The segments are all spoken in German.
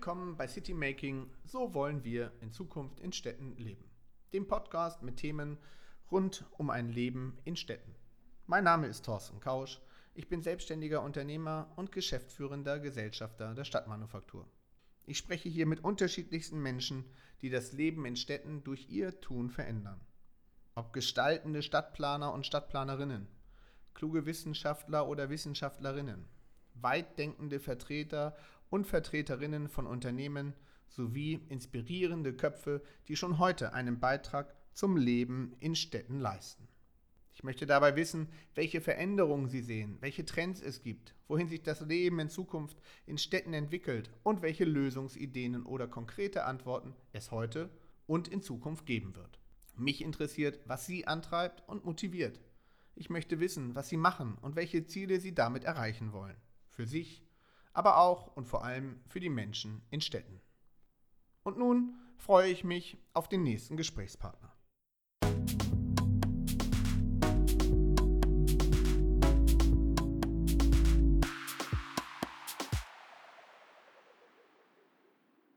Willkommen bei City Making. So wollen wir in Zukunft in Städten leben. Dem Podcast mit Themen rund um ein Leben in Städten. Mein Name ist Thorsten Kausch. Ich bin selbstständiger Unternehmer und geschäftsführender Gesellschafter der Stadtmanufaktur. Ich spreche hier mit unterschiedlichsten Menschen, die das Leben in Städten durch ihr Tun verändern. Ob gestaltende Stadtplaner und Stadtplanerinnen, kluge Wissenschaftler oder Wissenschaftlerinnen, weitdenkende Vertreter und Vertreterinnen von Unternehmen sowie inspirierende Köpfe, die schon heute einen Beitrag zum Leben in Städten leisten. Ich möchte dabei wissen, welche Veränderungen Sie sehen, welche Trends es gibt, wohin sich das Leben in Zukunft in Städten entwickelt und welche Lösungsideen oder konkrete Antworten es heute und in Zukunft geben wird. Mich interessiert, was Sie antreibt und motiviert. Ich möchte wissen, was Sie machen und welche Ziele Sie damit erreichen wollen. Für sich, aber auch und vor allem für die Menschen in Städten. Und nun freue ich mich auf den nächsten Gesprächspartner.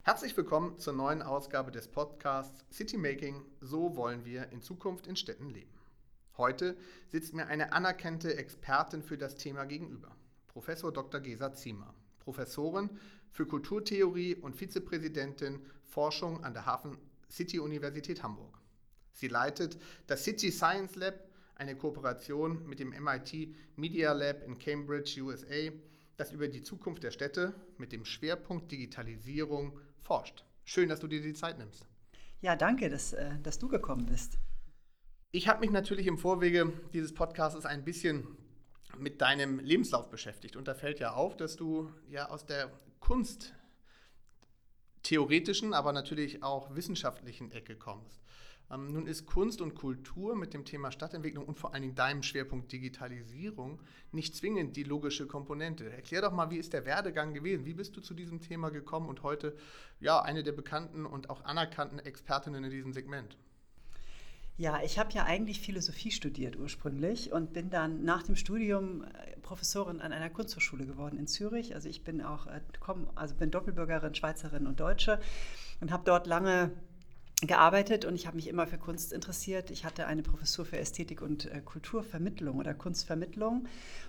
Herzlich willkommen zur neuen Ausgabe des Podcasts City Making. So wollen wir in Zukunft in Städten leben. Heute sitzt mir eine anerkannte Expertin für das Thema gegenüber, Professor Dr. Gesa Ziemer, Professorin für Kulturtheorie und Vizepräsidentin Forschung an der Hafen City Universität Hamburg. Sie leitet das City Science Lab, eine Kooperation mit dem MIT Media Lab in Cambridge, USA, das über die Zukunft der Städte mit dem Schwerpunkt Digitalisierung forscht. Schön, dass du dir die Zeit nimmst. Ja, danke, dass, äh, dass du gekommen bist. Ich habe mich natürlich im Vorwege dieses Podcasts ein bisschen mit deinem Lebenslauf beschäftigt. Und da fällt ja auf, dass du ja aus der Kunst theoretischen, aber natürlich auch wissenschaftlichen Ecke kommst. Ähm, nun ist Kunst und Kultur mit dem Thema Stadtentwicklung und vor allen Dingen deinem Schwerpunkt Digitalisierung nicht zwingend die logische Komponente. Erklär doch mal, wie ist der Werdegang gewesen? Wie bist du zu diesem Thema gekommen und heute ja eine der bekannten und auch anerkannten Expertinnen in diesem Segment? Ja, ich habe ja eigentlich Philosophie studiert ursprünglich und bin dann nach dem Studium äh, Professorin an einer Kunsthochschule geworden in Zürich. Also ich bin auch äh, komm, also bin Doppelbürgerin, Schweizerin und Deutsche und habe dort lange gearbeitet und ich habe mich immer für Kunst interessiert. Ich hatte eine Professur für Ästhetik und äh, Kulturvermittlung oder Kunstvermittlung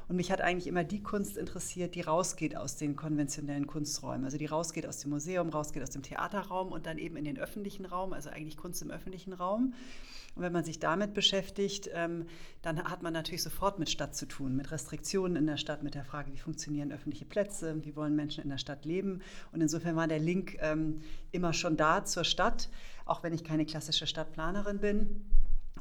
und mich hat eigentlich immer die Kunst interessiert, die rausgeht aus den konventionellen Kunsträumen, also die rausgeht aus dem Museum, rausgeht aus dem Theaterraum und dann eben in den öffentlichen Raum, also eigentlich Kunst im öffentlichen Raum. Und wenn man sich damit beschäftigt, ähm, dann hat man natürlich sofort mit Stadt zu tun, mit Restriktionen in der Stadt, mit der Frage, wie funktionieren öffentliche Plätze, wie wollen Menschen in der Stadt leben. Und insofern war der Link ähm, immer schon da zur Stadt, auch wenn ich keine klassische Stadtplanerin bin.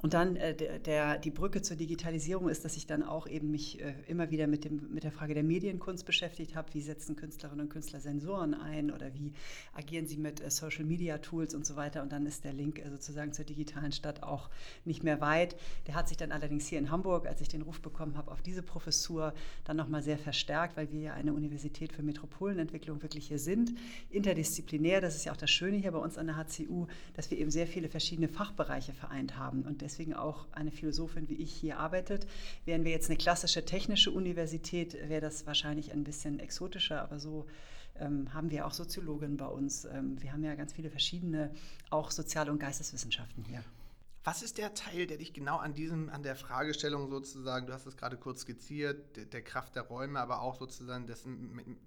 Und dann äh, der, die Brücke zur Digitalisierung ist, dass ich dann auch eben mich äh, immer wieder mit, dem, mit der Frage der Medienkunst beschäftigt habe. Wie setzen Künstlerinnen und Künstler Sensoren ein oder wie agieren sie mit äh, Social Media Tools und so weiter. Und dann ist der Link äh, sozusagen zur digitalen Stadt auch nicht mehr weit. Der hat sich dann allerdings hier in Hamburg, als ich den Ruf bekommen habe, auf diese Professur dann nochmal sehr verstärkt, weil wir ja eine Universität für Metropolenentwicklung wirklich hier sind. Interdisziplinär, das ist ja auch das Schöne hier bei uns an der HCU, dass wir eben sehr viele verschiedene Fachbereiche vereint haben. Und deswegen auch eine Philosophin wie ich hier arbeitet. Wären wir jetzt eine klassische technische Universität, wäre das wahrscheinlich ein bisschen exotischer, aber so ähm, haben wir auch Soziologen bei uns. Ähm, wir haben ja ganz viele verschiedene, auch Sozial- und Geisteswissenschaften hier. Was ist der Teil, der dich genau an diesem, an der Fragestellung sozusagen, du hast es gerade kurz skizziert, der, der Kraft der Räume, aber auch sozusagen das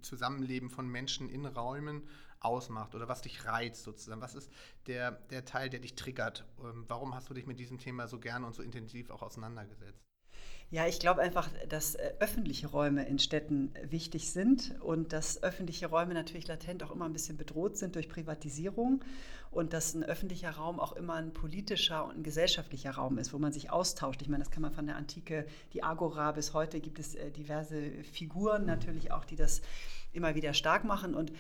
Zusammenleben von Menschen in Räumen ausmacht oder was dich reizt sozusagen? Was ist der, der Teil, der dich triggert? Ähm, warum hast du dich mit diesem Thema so gerne und so intensiv auch auseinandergesetzt? Ja, ich glaube einfach, dass äh, öffentliche Räume in Städten wichtig sind und dass öffentliche Räume natürlich latent auch immer ein bisschen bedroht sind durch Privatisierung und dass ein öffentlicher Raum auch immer ein politischer und ein gesellschaftlicher Raum ist, wo man sich austauscht. Ich meine, das kann man von der Antike, die Agora bis heute gibt es äh, diverse Figuren natürlich auch, die das immer wieder stark machen und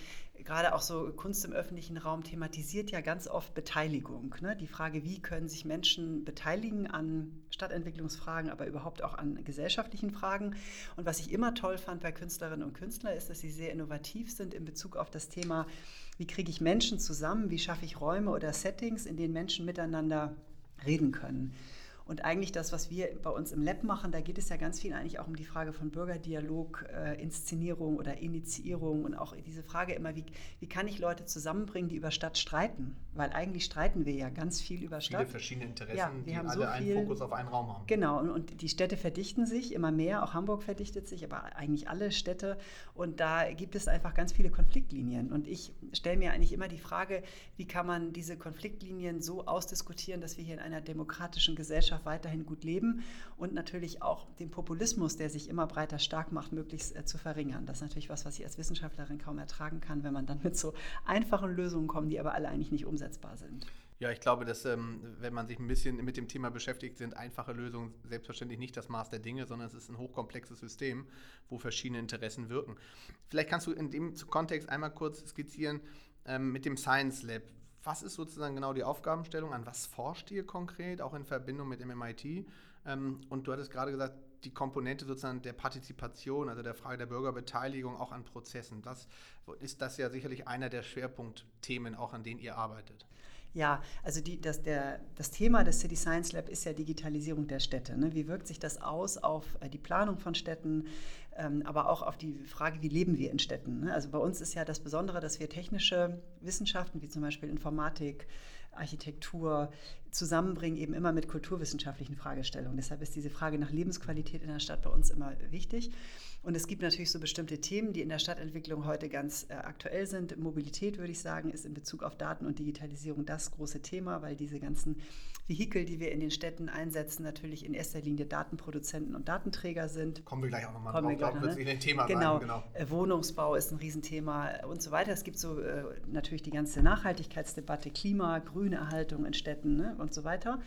gerade auch so Kunst im öffentlichen Raum thematisiert ja ganz oft Beteiligung. Ne? Die Frage, wie können sich Menschen beteiligen an Stadtentwicklungsfragen, aber überhaupt auch an gesellschaftlichen Fragen. Und was ich immer toll fand bei Künstlerinnen und Künstlern, ist, dass sie sehr innovativ sind in Bezug auf das Thema, wie kriege ich Menschen zusammen, wie schaffe ich Räume oder Settings, in denen Menschen miteinander reden können. Und eigentlich das, was wir bei uns im Lab machen, da geht es ja ganz viel eigentlich auch um die Frage von Bürgerdialog, äh, Inszenierung oder Initiierung und auch diese Frage immer, wie, wie kann ich Leute zusammenbringen, die über Stadt streiten? Weil eigentlich streiten wir ja ganz viel über Stadt. Viele verschiedene Interessen, ja, die alle so einen Fokus auf einen Raum haben. Genau, und, und die Städte verdichten sich immer mehr, auch Hamburg verdichtet sich, aber eigentlich alle Städte. Und da gibt es einfach ganz viele Konfliktlinien. Und ich stelle mir eigentlich immer die Frage, wie kann man diese Konfliktlinien so ausdiskutieren, dass wir hier in einer demokratischen Gesellschaft weiterhin gut leben und natürlich auch den Populismus, der sich immer breiter stark macht, möglichst äh, zu verringern. Das ist natürlich was, was ich als Wissenschaftlerin kaum ertragen kann, wenn man dann mit so einfachen Lösungen kommt, die aber alle eigentlich nicht umsetzbar sind. Ja, ich glaube, dass ähm, wenn man sich ein bisschen mit dem Thema beschäftigt, sind einfache Lösungen selbstverständlich nicht das Maß der Dinge, sondern es ist ein hochkomplexes System, wo verschiedene Interessen wirken. Vielleicht kannst du in dem Kontext einmal kurz skizzieren ähm, mit dem Science Lab. Was ist sozusagen genau die Aufgabenstellung? An was forscht ihr konkret, auch in Verbindung mit dem MIT? Ähm, und du hattest gerade gesagt, die Komponente sozusagen der Partizipation, also der Frage der Bürgerbeteiligung auch an Prozessen. Das ist das ja sicherlich einer der Schwerpunktthemen, auch an denen ihr arbeitet. Ja, also die, das, der, das Thema des City Science Lab ist ja Digitalisierung der Städte. Ne? Wie wirkt sich das aus auf äh, die Planung von Städten, ähm, aber auch auf die Frage, wie leben wir in Städten? Ne? Also bei uns ist ja das Besondere, dass wir technische Wissenschaften wie zum Beispiel Informatik, Architektur zusammenbringen, eben immer mit kulturwissenschaftlichen Fragestellungen. Deshalb ist diese Frage nach Lebensqualität in der Stadt bei uns immer wichtig. Und es gibt natürlich so bestimmte Themen, die in der Stadtentwicklung heute ganz äh, aktuell sind. Mobilität, würde ich sagen, ist in Bezug auf Daten und Digitalisierung das große Thema, weil diese ganzen Vehikel, die wir in den Städten einsetzen, natürlich in erster Linie Datenproduzenten und Datenträger sind. Kommen wir gleich auch nochmal drauf, glaube wird in den Thema genau. rein. Genau, äh, Wohnungsbau ist ein Riesenthema und so weiter. Es gibt so äh, natürlich die ganze Nachhaltigkeitsdebatte, Klima, Grünerhaltung in Städten ne, und so weiter.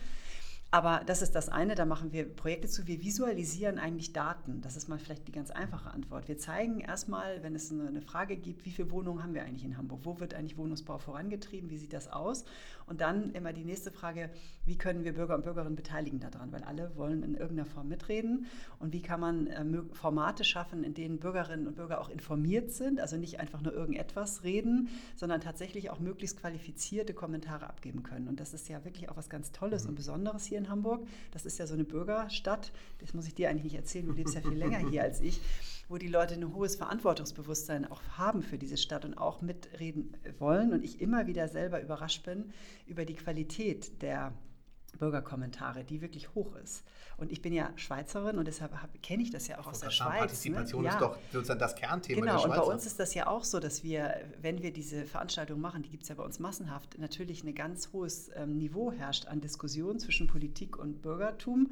Aber das ist das eine, da machen wir Projekte zu. Wir visualisieren eigentlich Daten. Das ist mal vielleicht die ganz einfache Antwort. Wir zeigen erstmal, wenn es eine Frage gibt, wie viele Wohnungen haben wir eigentlich in Hamburg? Wo wird eigentlich Wohnungsbau vorangetrieben? Wie sieht das aus? Und dann immer die nächste Frage, wie können wir Bürger und Bürgerinnen beteiligen daran? Weil alle wollen in irgendeiner Form mitreden. Und wie kann man äh, Formate schaffen, in denen Bürgerinnen und Bürger auch informiert sind, also nicht einfach nur irgendetwas reden, sondern tatsächlich auch möglichst qualifizierte Kommentare abgeben können. Und das ist ja wirklich auch was ganz Tolles mhm. und Besonderes hier in Hamburg. Das ist ja so eine Bürgerstadt. Das muss ich dir eigentlich nicht erzählen. Du lebst ja viel länger hier als ich, wo die Leute ein hohes Verantwortungsbewusstsein auch haben für diese Stadt und auch mitreden wollen. Und ich immer wieder selber überrascht bin über die Qualität der Bürgerkommentare, die wirklich hoch ist. Und ich bin ja Schweizerin und deshalb kenne ich das ja auch aus der Schweiz. Partizipation ne? ist ja. doch sozusagen das Kernthema genau, der Schweiz. Genau, und bei uns ist das ja auch so, dass wir, wenn wir diese Veranstaltungen machen, die gibt es ja bei uns massenhaft, natürlich ein ganz hohes ähm, Niveau herrscht an Diskussion zwischen Politik und Bürgertum.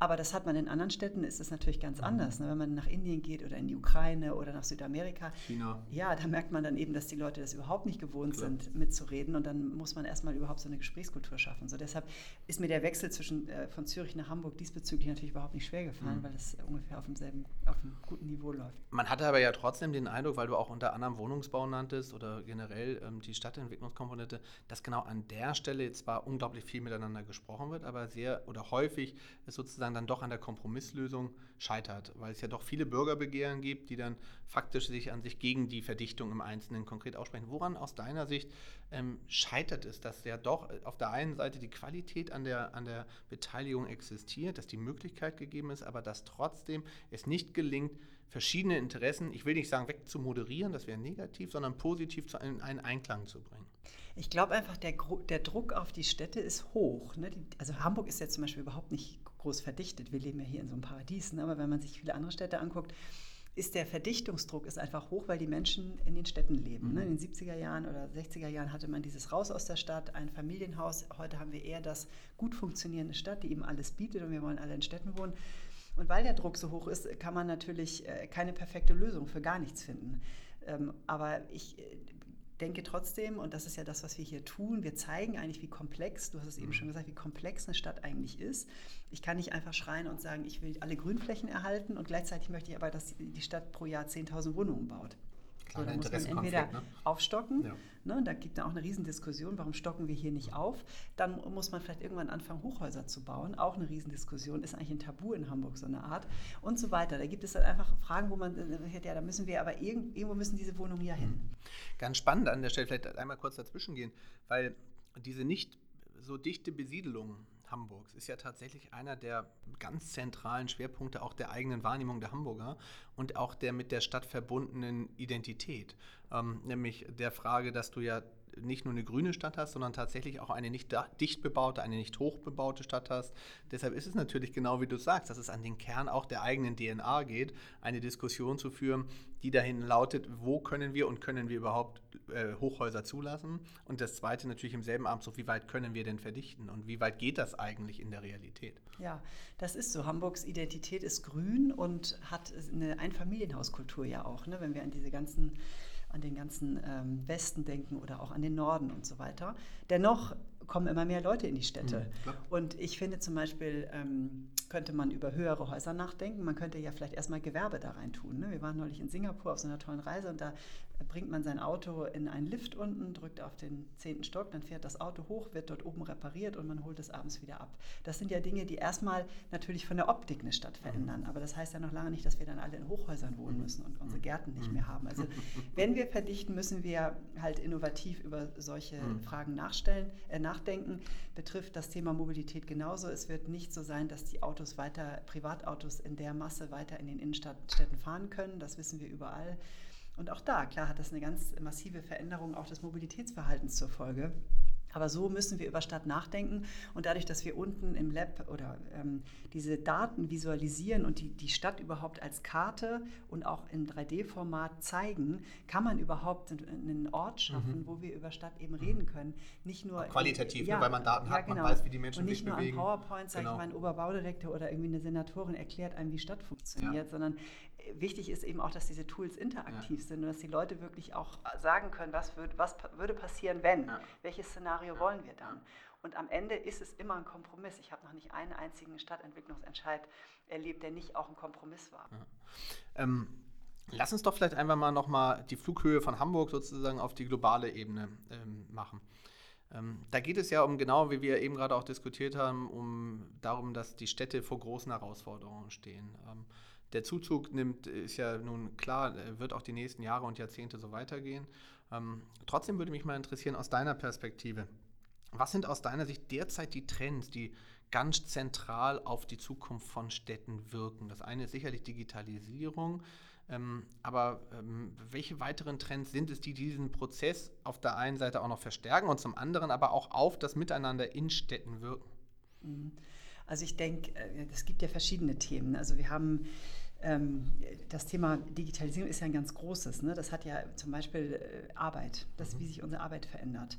Aber das hat man in anderen Städten, ist es natürlich ganz mhm. anders. Ne? Wenn man nach Indien geht oder in die Ukraine oder nach Südamerika, China. ja, da merkt man dann eben, dass die Leute das überhaupt nicht gewohnt Klar. sind, mitzureden. Und dann muss man erstmal überhaupt so eine Gesprächskultur schaffen. So deshalb ist mir der Wechsel zwischen äh, von Zürich nach Hamburg diesbezüglich natürlich überhaupt nicht schwer gefallen, mhm. weil es ungefähr auf demselben, auf einem guten Niveau läuft. Man hatte aber ja trotzdem den Eindruck, weil du auch unter anderem Wohnungsbau nanntest oder generell ähm, die Stadtentwicklungskomponente, dass genau an der Stelle zwar unglaublich viel miteinander gesprochen wird, aber sehr oder häufig ist sozusagen dann doch an der Kompromiss Kompromisslösung scheitert, weil es ja doch viele Bürgerbegehren gibt, die dann faktisch sich an sich gegen die Verdichtung im Einzelnen konkret aussprechen. Woran aus deiner Sicht ähm, scheitert es, dass ja doch auf der einen Seite die Qualität an der, an der Beteiligung existiert, dass die Möglichkeit gegeben ist, aber dass trotzdem es nicht gelingt, verschiedene Interessen, ich will nicht sagen wegzumoderieren, das wäre negativ, sondern positiv zu einem, einen Einklang zu bringen? Ich glaube einfach, der, der Druck auf die Städte ist hoch. Ne? Also Hamburg ist ja zum Beispiel überhaupt nicht groß verdichtet. Wir leben ja hier in so einem Paradies, ne? aber wenn man sich viele andere Städte anguckt, ist der Verdichtungsdruck ist einfach hoch, weil die Menschen in den Städten leben. Mhm. Ne? In den 70er Jahren oder 60er Jahren hatte man dieses Raus aus der Stadt, ein Familienhaus. Heute haben wir eher das gut funktionierende Stadt, die eben alles bietet und wir wollen alle in Städten wohnen. Und weil der Druck so hoch ist, kann man natürlich äh, keine perfekte Lösung für gar nichts finden. Ähm, aber ich äh, denke trotzdem, und das ist ja das, was wir hier tun, wir zeigen eigentlich, wie komplex, du hast es eben schon mhm. gesagt, wie komplex eine Stadt eigentlich ist. Ich kann nicht einfach schreien und sagen, ich will alle Grünflächen erhalten und gleichzeitig möchte ich aber, dass die Stadt pro Jahr 10.000 Wohnungen baut. So, da muss man entweder ne? aufstocken, ja. ne, da gibt es auch eine Riesendiskussion, warum stocken wir hier nicht auf. Dann muss man vielleicht irgendwann anfangen, Hochhäuser zu bauen, auch eine Riesendiskussion, ist eigentlich ein Tabu in Hamburg so eine Art und so weiter. Da gibt es dann einfach Fragen, wo man, äh, ja, da müssen wir aber irgendwo müssen diese Wohnungen ja hin. Mhm. Ganz spannend an der Stelle, vielleicht einmal kurz dazwischen gehen, weil diese nicht so dichte Besiedelung Hamburgs ist ja tatsächlich einer der ganz zentralen Schwerpunkte auch der eigenen Wahrnehmung der Hamburger und auch der mit der Stadt verbundenen Identität. Ähm, nämlich der Frage, dass du ja nicht nur eine grüne Stadt hast, sondern tatsächlich auch eine nicht dicht bebaute, eine nicht hoch bebaute Stadt hast. Deshalb ist es natürlich genau wie du sagst, dass es an den Kern auch der eigenen DNA geht, eine Diskussion zu führen, die dahin lautet, wo können wir und können wir überhaupt äh, Hochhäuser zulassen? Und das Zweite natürlich im selben Abend so, wie weit können wir denn verdichten und wie weit geht das eigentlich in der Realität? Ja, das ist so. Hamburgs Identität ist grün und hat eine Einfamilienhauskultur ja auch, ne? wenn wir an diese ganzen an den ganzen ähm, Westen denken oder auch an den Norden und so weiter. Dennoch kommen immer mehr Leute in die Städte. Mhm, und ich finde zum Beispiel, ähm, könnte man über höhere Häuser nachdenken. Man könnte ja vielleicht erstmal Gewerbe da rein tun. Ne? Wir waren neulich in Singapur auf so einer tollen Reise und da bringt man sein Auto in einen Lift unten, drückt auf den zehnten Stock, dann fährt das Auto hoch, wird dort oben repariert und man holt es abends wieder ab. Das sind ja Dinge, die erstmal natürlich von der Optik eine Stadt verändern, aber das heißt ja noch lange nicht, dass wir dann alle in Hochhäusern wohnen müssen und unsere Gärten nicht mehr haben. Also wenn wir verdichten, müssen wir halt innovativ über solche mhm. Fragen nachstellen, äh, nachdenken. Betrifft das Thema Mobilität genauso. Es wird nicht so sein, dass die Autos weiter, Privatautos in der Masse weiter in den Innenstädten fahren können. Das wissen wir überall. Und auch da, klar, hat das eine ganz massive Veränderung auch des Mobilitätsverhaltens zur Folge. Aber so müssen wir über Stadt nachdenken und dadurch, dass wir unten im Lab oder ähm, diese Daten visualisieren und die, die Stadt überhaupt als Karte und auch in 3D-Format zeigen, kann man überhaupt einen Ort schaffen, mhm. wo wir über Stadt eben reden können. Nicht nur auch qualitativ, ja, ne, weil man Daten ja, hat, genau. man weiß, wie die Menschen und nicht sich nur bewegen. PowerPoint sagt genau. mein Oberbaudirektor oder irgendwie eine Senatorin erklärt einem, wie Stadt funktioniert, ja. sondern wichtig ist eben auch, dass diese Tools interaktiv ja. sind und dass die Leute wirklich auch sagen können, was, würd, was würde passieren, wenn, ja. welches Szenario ja. wollen wir dann. Und am Ende ist es immer ein Kompromiss. Ich habe noch nicht einen einzigen Stadtentwicklungsentscheid erlebt, der nicht auch ein Kompromiss war. Ähm, lass uns doch vielleicht einfach mal nochmal die Flughöhe von Hamburg sozusagen auf die globale Ebene ähm, machen. Ähm, da geht es ja um genau, wie wir eben gerade auch diskutiert haben, um darum, dass die Städte vor großen Herausforderungen stehen. Der Zuzug nimmt, ist ja nun klar, wird auch die nächsten Jahre und Jahrzehnte so weitergehen. Ähm, trotzdem würde mich mal interessieren, aus deiner Perspektive, was sind aus deiner Sicht derzeit die Trends, die ganz zentral auf die Zukunft von Städten wirken? Das eine ist sicherlich Digitalisierung, ähm, aber ähm, welche weiteren Trends sind es, die diesen Prozess auf der einen Seite auch noch verstärken und zum anderen aber auch auf das Miteinander in Städten wirken? Mhm. Also ich denke, äh, es gibt ja verschiedene Themen. Also wir haben ähm, das Thema Digitalisierung ist ja ein ganz großes. Ne? Das hat ja zum Beispiel äh, Arbeit, das, wie mhm. sich unsere Arbeit verändert.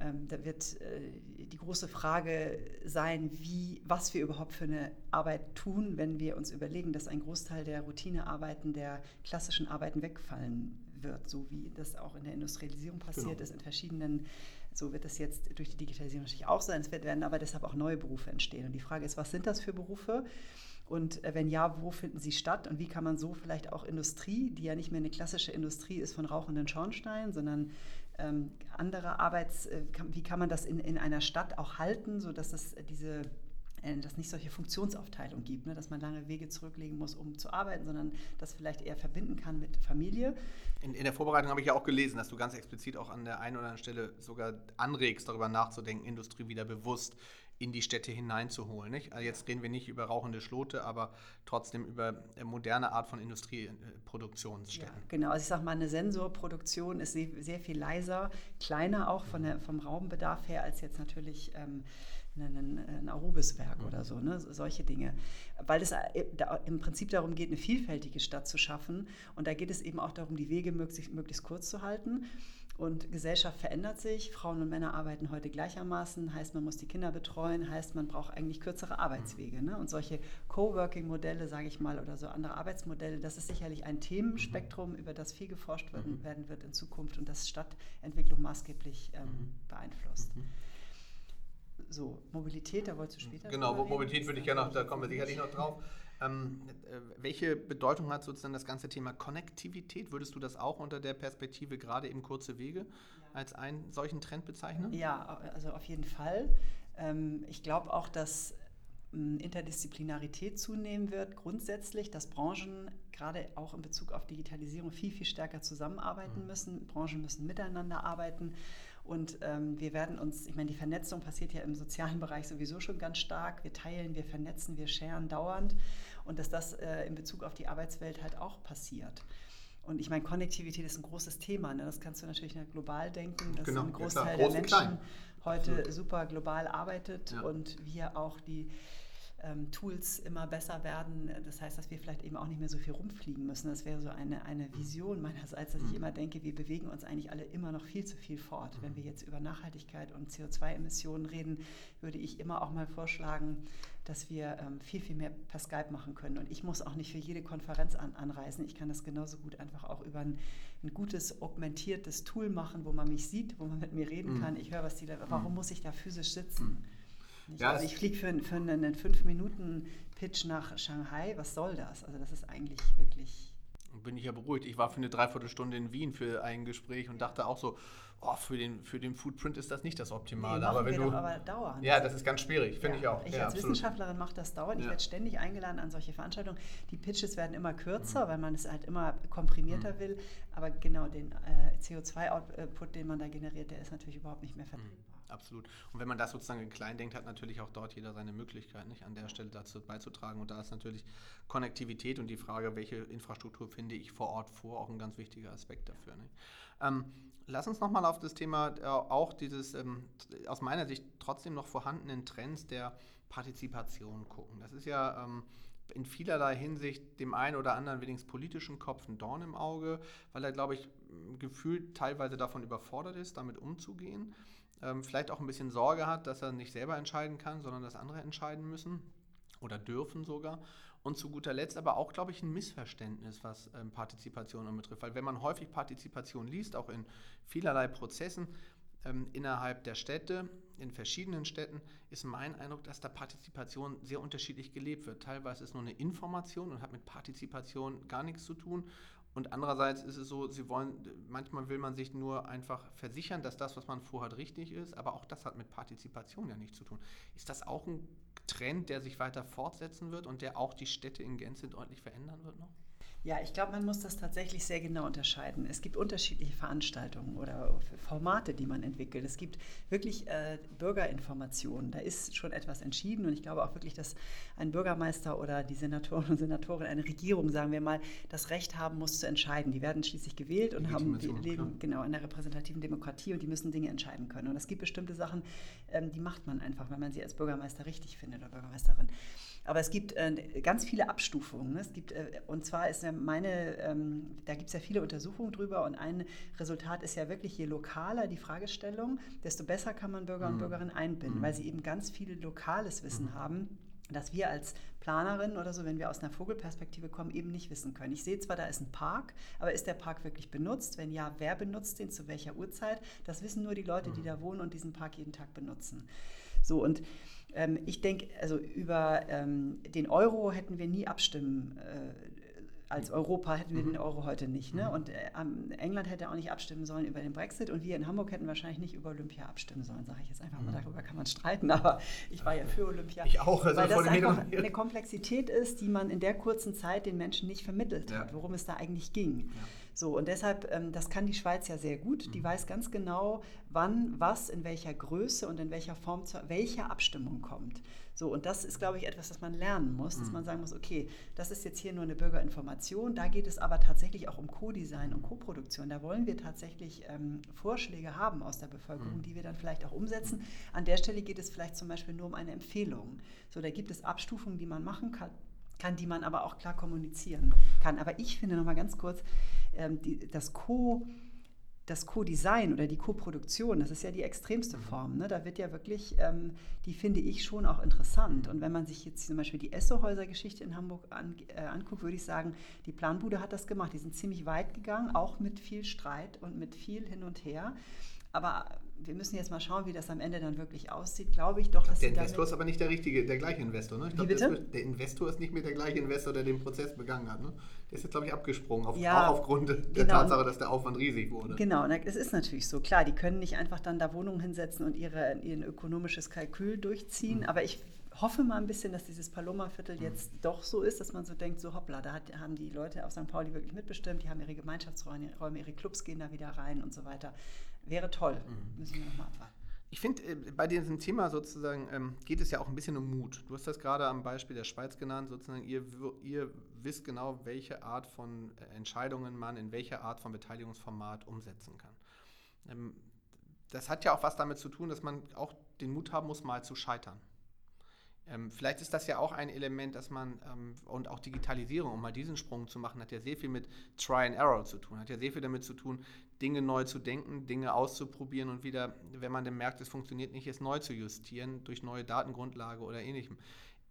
Ähm, da wird äh, die große Frage sein, wie, was wir überhaupt für eine Arbeit tun, wenn wir uns überlegen, dass ein Großteil der Routinearbeiten, der klassischen Arbeiten wegfallen wird, so wie das auch in der Industrialisierung passiert genau. ist, in verschiedenen so wird es jetzt durch die Digitalisierung natürlich auch sein. Es werden aber deshalb auch neue Berufe entstehen. Und die Frage ist, was sind das für Berufe? Und äh, wenn ja, wo finden sie statt? Und wie kann man so vielleicht auch Industrie, die ja nicht mehr eine klassische Industrie ist von rauchenden Schornsteinen, sondern ähm, andere Arbeits, äh, wie kann man das in, in einer Stadt auch halten, sodass es diese dass nicht solche Funktionsaufteilung gibt, ne? dass man lange Wege zurücklegen muss, um zu arbeiten, sondern das vielleicht eher verbinden kann mit Familie. In, in der Vorbereitung habe ich ja auch gelesen, dass du ganz explizit auch an der einen oder anderen Stelle sogar anregst, darüber nachzudenken, Industrie wieder bewusst in die Städte hineinzuholen. Nicht? Also jetzt reden wir nicht über rauchende Schlote, aber trotzdem über äh, moderne Art von Industrieproduktionsstätten. Ja, genau, also ich sage mal, eine Sensorproduktion ist sehr, viel leiser, kleiner auch von der, vom Raumbedarf her als jetzt natürlich ähm, ein, ein Arubiswerk mhm. oder so, ne? solche Dinge. Weil es äh, im Prinzip darum geht, eine vielfältige Stadt zu schaffen. Und da geht es eben auch darum, die Wege möglichst, möglichst kurz zu halten. Und Gesellschaft verändert sich. Frauen und Männer arbeiten heute gleichermaßen. Heißt, man muss die Kinder betreuen. Heißt, man braucht eigentlich kürzere Arbeitswege. Ne? Und solche Coworking-Modelle, sage ich mal, oder so andere Arbeitsmodelle, das ist sicherlich ein Themenspektrum, mhm. über das viel geforscht werden, mhm. werden wird in Zukunft und das Stadtentwicklung maßgeblich ähm, mhm. beeinflusst. So, Mobilität, da wolltest du später. Genau, Mobilität würde ich gerne noch, da kommen wir sicherlich noch drauf. Ähm, äh, welche Bedeutung hat sozusagen das ganze Thema Konnektivität? Würdest du das auch unter der Perspektive gerade eben kurze Wege ja. als einen solchen Trend bezeichnen? Ja, also auf jeden Fall. Ähm, ich glaube auch, dass ähm, Interdisziplinarität zunehmen wird, grundsätzlich, dass Branchen gerade auch in Bezug auf Digitalisierung viel, viel stärker zusammenarbeiten mhm. müssen. Branchen müssen miteinander arbeiten Und ähm, wir werden uns, ich meine, die Vernetzung passiert ja im sozialen Bereich sowieso schon ganz stark. Wir teilen, wir vernetzen, wir scheren dauernd. Und dass das äh, in Bezug auf die Arbeitswelt halt auch passiert. Und ich meine, Konnektivität ist ein großes Thema. Ne? Das kannst du natürlich global denken, dass genau, ein Großteil ja, der Menschen heute Absolut. super global arbeitet ja. und wir auch die ähm, Tools immer besser werden. Das heißt, dass wir vielleicht eben auch nicht mehr so viel rumfliegen müssen. Das wäre so eine, eine Vision meinerseits, dass ich mhm. immer denke, wir bewegen uns eigentlich alle immer noch viel zu viel fort. Wenn mhm. wir jetzt über Nachhaltigkeit und CO2-Emissionen reden, würde ich immer auch mal vorschlagen, dass wir ähm, viel, viel mehr per Skype machen können. Und ich muss auch nicht für jede Konferenz an, anreisen. Ich kann das genauso gut einfach auch über ein, ein, gutes, augmentiertes Tool machen, wo man mich sieht, wo man mit mir reden mhm. kann. Ich höre, was die, warum mhm. muss ich da physisch sitzen? Ja, also ich fliege für, für einen 5-Minuten-Pitch nach Shanghai. Was soll das? Also das ist eigentlich wirklich bin ich ja beruhigt. Ich war für eine Dreiviertelstunde in Wien für ein Gespräch und dachte auch so, oh, für, den, für den Footprint ist das nicht das Optimale. Nee, aber wenn du, aber dauernd. Ja, das ist ganz schwierig, finde ja. ich auch. Ich ja, als absolut. Wissenschaftlerin mache das dauernd. Ich werde ständig eingeladen an solche Veranstaltungen. Die Pitches werden immer kürzer, mhm. weil man es halt immer komprimierter mhm. will. Aber genau den äh, CO2-Output, den man da generiert, der ist natürlich überhaupt nicht mehr vertretbar. Mhm absolut. Und wenn man das sozusagen in klein denkt, hat natürlich auch dort jeder seine Möglichkeit, nicht an der Stelle dazu beizutragen. Und da ist natürlich Konnektivität und die Frage, welche Infrastruktur finde ich vor Ort vor, auch ein ganz wichtiger Aspekt dafür. Ähm, lass uns nochmal auf das Thema äh, auch dieses ähm, aus meiner Sicht trotzdem noch vorhandenen Trends der Partizipation gucken. Das ist ja ähm, in vielerlei Hinsicht dem einen oder anderen wenigstens politischen Kopf ein Dorn im Auge, weil er, glaube ich, gefühlt teilweise davon überfordert ist, damit umzugehen ähm, vielleicht auch ein bisschen Sorge hat, dass er nicht selber entscheiden kann, sondern dass andere entscheiden müssen oder dürfen sogar. Und zu guter Letzt aber auch, glaube ich, ein Missverständnis, was ähm, Partizipation betrifft. Weil wenn man häufig Partizipation liest, auch in vielerlei Prozessen ähm, innerhalb der Städte, in verschiedenen Städten, ist mein Eindruck, dass da Partizipation sehr unterschiedlich gelebt wird. Teilweise ist nur eine Information und hat mit Partizipation gar nichts zu tun. Und andererseits ist es so, sie wollen, manchmal will man sich nur einfach versichern, dass das, was man vorhat, richtig ist, aber auch das hat mit Partizipation ja nichts zu tun. Ist das auch ein Trend, der sich weiter fortsetzen wird und der auch die Städte in Gänze deutlich verändern wird noch? Ja, ich glaube, man muss das tatsächlich sehr genau unterscheiden. Es gibt unterschiedliche Veranstaltungen oder Formate, die man entwickelt. Es gibt wirklich äh, Bürgerinformationen. Da ist schon etwas entschieden und ich glaube auch wirklich, dass ein Bürgermeister oder die Senatoren und Senatoren, eine Regierung, sagen wir mal, das Recht haben muss zu entscheiden. Die werden schließlich gewählt und haben, die leben genau in der repräsentativen Demokratie und die müssen Dinge entscheiden können. Und es gibt bestimmte Sachen, ähm, die macht man einfach, wenn man sie als Bürgermeister richtig findet oder Bürgermeisterin. Aber es gibt äh, ganz viele Abstufungen. Es gibt, äh, und zwar ist meine, ähm, da gibt es ja viele Untersuchungen drüber und ein Resultat ist ja wirklich, je lokaler die Fragestellung, desto besser kann man Bürger und mhm. Bürgerinnen einbinden, mhm. weil sie eben ganz viel lokales Wissen mhm. haben dass wir als Planerin oder so, wenn wir aus einer Vogelperspektive kommen, eben nicht wissen können. Ich sehe zwar, da ist ein Park, aber ist der Park wirklich benutzt? Wenn ja, wer benutzt den, zu welcher Uhrzeit? Das wissen nur die Leute, die mhm. da wohnen und diesen Park jeden Tag benutzen. So, und ähm, ich denke, also über ähm, den Euro hätten wir nie abstimmen äh, als Europa hätten wir mhm. den Euro heute nicht. Ne? Mhm. Und äh, England hätte auch nicht abstimmen sollen über den Brexit und wir in Hamburg hätten wahrscheinlich nicht über Olympia abstimmen sollen, sage ich jetzt einfach mal. Mhm. Darüber kann man streiten, aber ich war ja für Olympia. Ich auch. Also weil das einfach eine Komplexität ist, die man in der kurzen Zeit den Menschen nicht vermittelt ja. hat, worum es da eigentlich ging. Ja. So, und deshalb, ähm, das kann die Schweiz ja sehr gut. Die mhm. weiß ganz genau, wann, was, in welcher Größe und in welcher Form zu welcher Abstimmung kommt. So, und das ist, glaube ich, etwas, das man lernen muss, dass mhm. man sagen muss, okay, das ist jetzt hier nur eine Bürgerinformation, da geht es aber tatsächlich auch um Co-Design und Co-Produktion. Da wollen wir tatsächlich ähm, Vorschläge haben aus der Bevölkerung, mhm. die wir dann vielleicht auch umsetzen. An der Stelle geht es vielleicht zum Beispiel nur um eine Empfehlung. So, da gibt es Abstufungen, die man machen kann, kann die man aber auch klar kommunizieren kann. Aber ich finde noch mal ganz kurz, ähm, die, das Co- das Co-Design oder die Co-Produktion, das ist ja die extremste mhm. Form. Ne? Da wird ja wirklich, ähm, die finde ich schon auch interessant. Und wenn man sich jetzt zum Beispiel die Essohäuser-Geschichte in Hamburg an, äh, anguckt, würde ich sagen, die Planbude hat das gemacht. Die sind ziemlich weit gegangen, auch mit viel Streit und mit viel hin und her. Aber wir müssen jetzt mal schauen, wie das am Ende dann wirklich aussieht. Glaube ich doch, dass Der Investor ist aber nicht der richtige, der gleiche Investor. Ne? Ich glaub, bitte? der Investor ist nicht mehr der gleiche Investor, der den Prozess begangen hat. Ne? Der ist jetzt, glaube ich, abgesprungen, auf, ja, auch aufgrund der genau. Tatsache, dass der Aufwand riesig wurde. Genau, es ist natürlich so. Klar, die können nicht einfach dann da Wohnungen hinsetzen und ihre, ihr ökonomisches Kalkül durchziehen. Mhm. Aber ich hoffe mal ein bisschen, dass dieses Paloma-Viertel mhm. jetzt doch so ist, dass man so denkt, so hoppla, da hat, haben die Leute auf St. Pauli wirklich mitbestimmt, die haben ihre Gemeinschaftsräume, ihre Clubs gehen da wieder rein und so weiter. Wäre toll. Mhm. Müssen wir nochmal abwarten. Ich finde, äh, bei diesem Thema sozusagen ähm, geht es ja auch ein bisschen um Mut. Du hast das gerade am Beispiel der Schweiz genannt, sozusagen, ihr, ihr wisst genau, welche Art von äh, Entscheidungen man in welcher Art von Beteiligungsformat umsetzen kann. Ähm, das hat ja auch was damit zu tun, dass man auch den Mut haben muss, mal zu scheitern. Ähm, vielleicht ist das ja auch ein Element, dass man, ähm, und auch Digitalisierung, um mal diesen Sprung zu machen, hat ja sehr viel mit Try and Error zu tun, hat ja sehr viel damit zu tun, Dinge neu zu denken, Dinge auszuprobieren und wieder, wenn man dann merkt, es funktioniert nicht, es neu zu justieren durch neue Datengrundlage oder ähnlichem.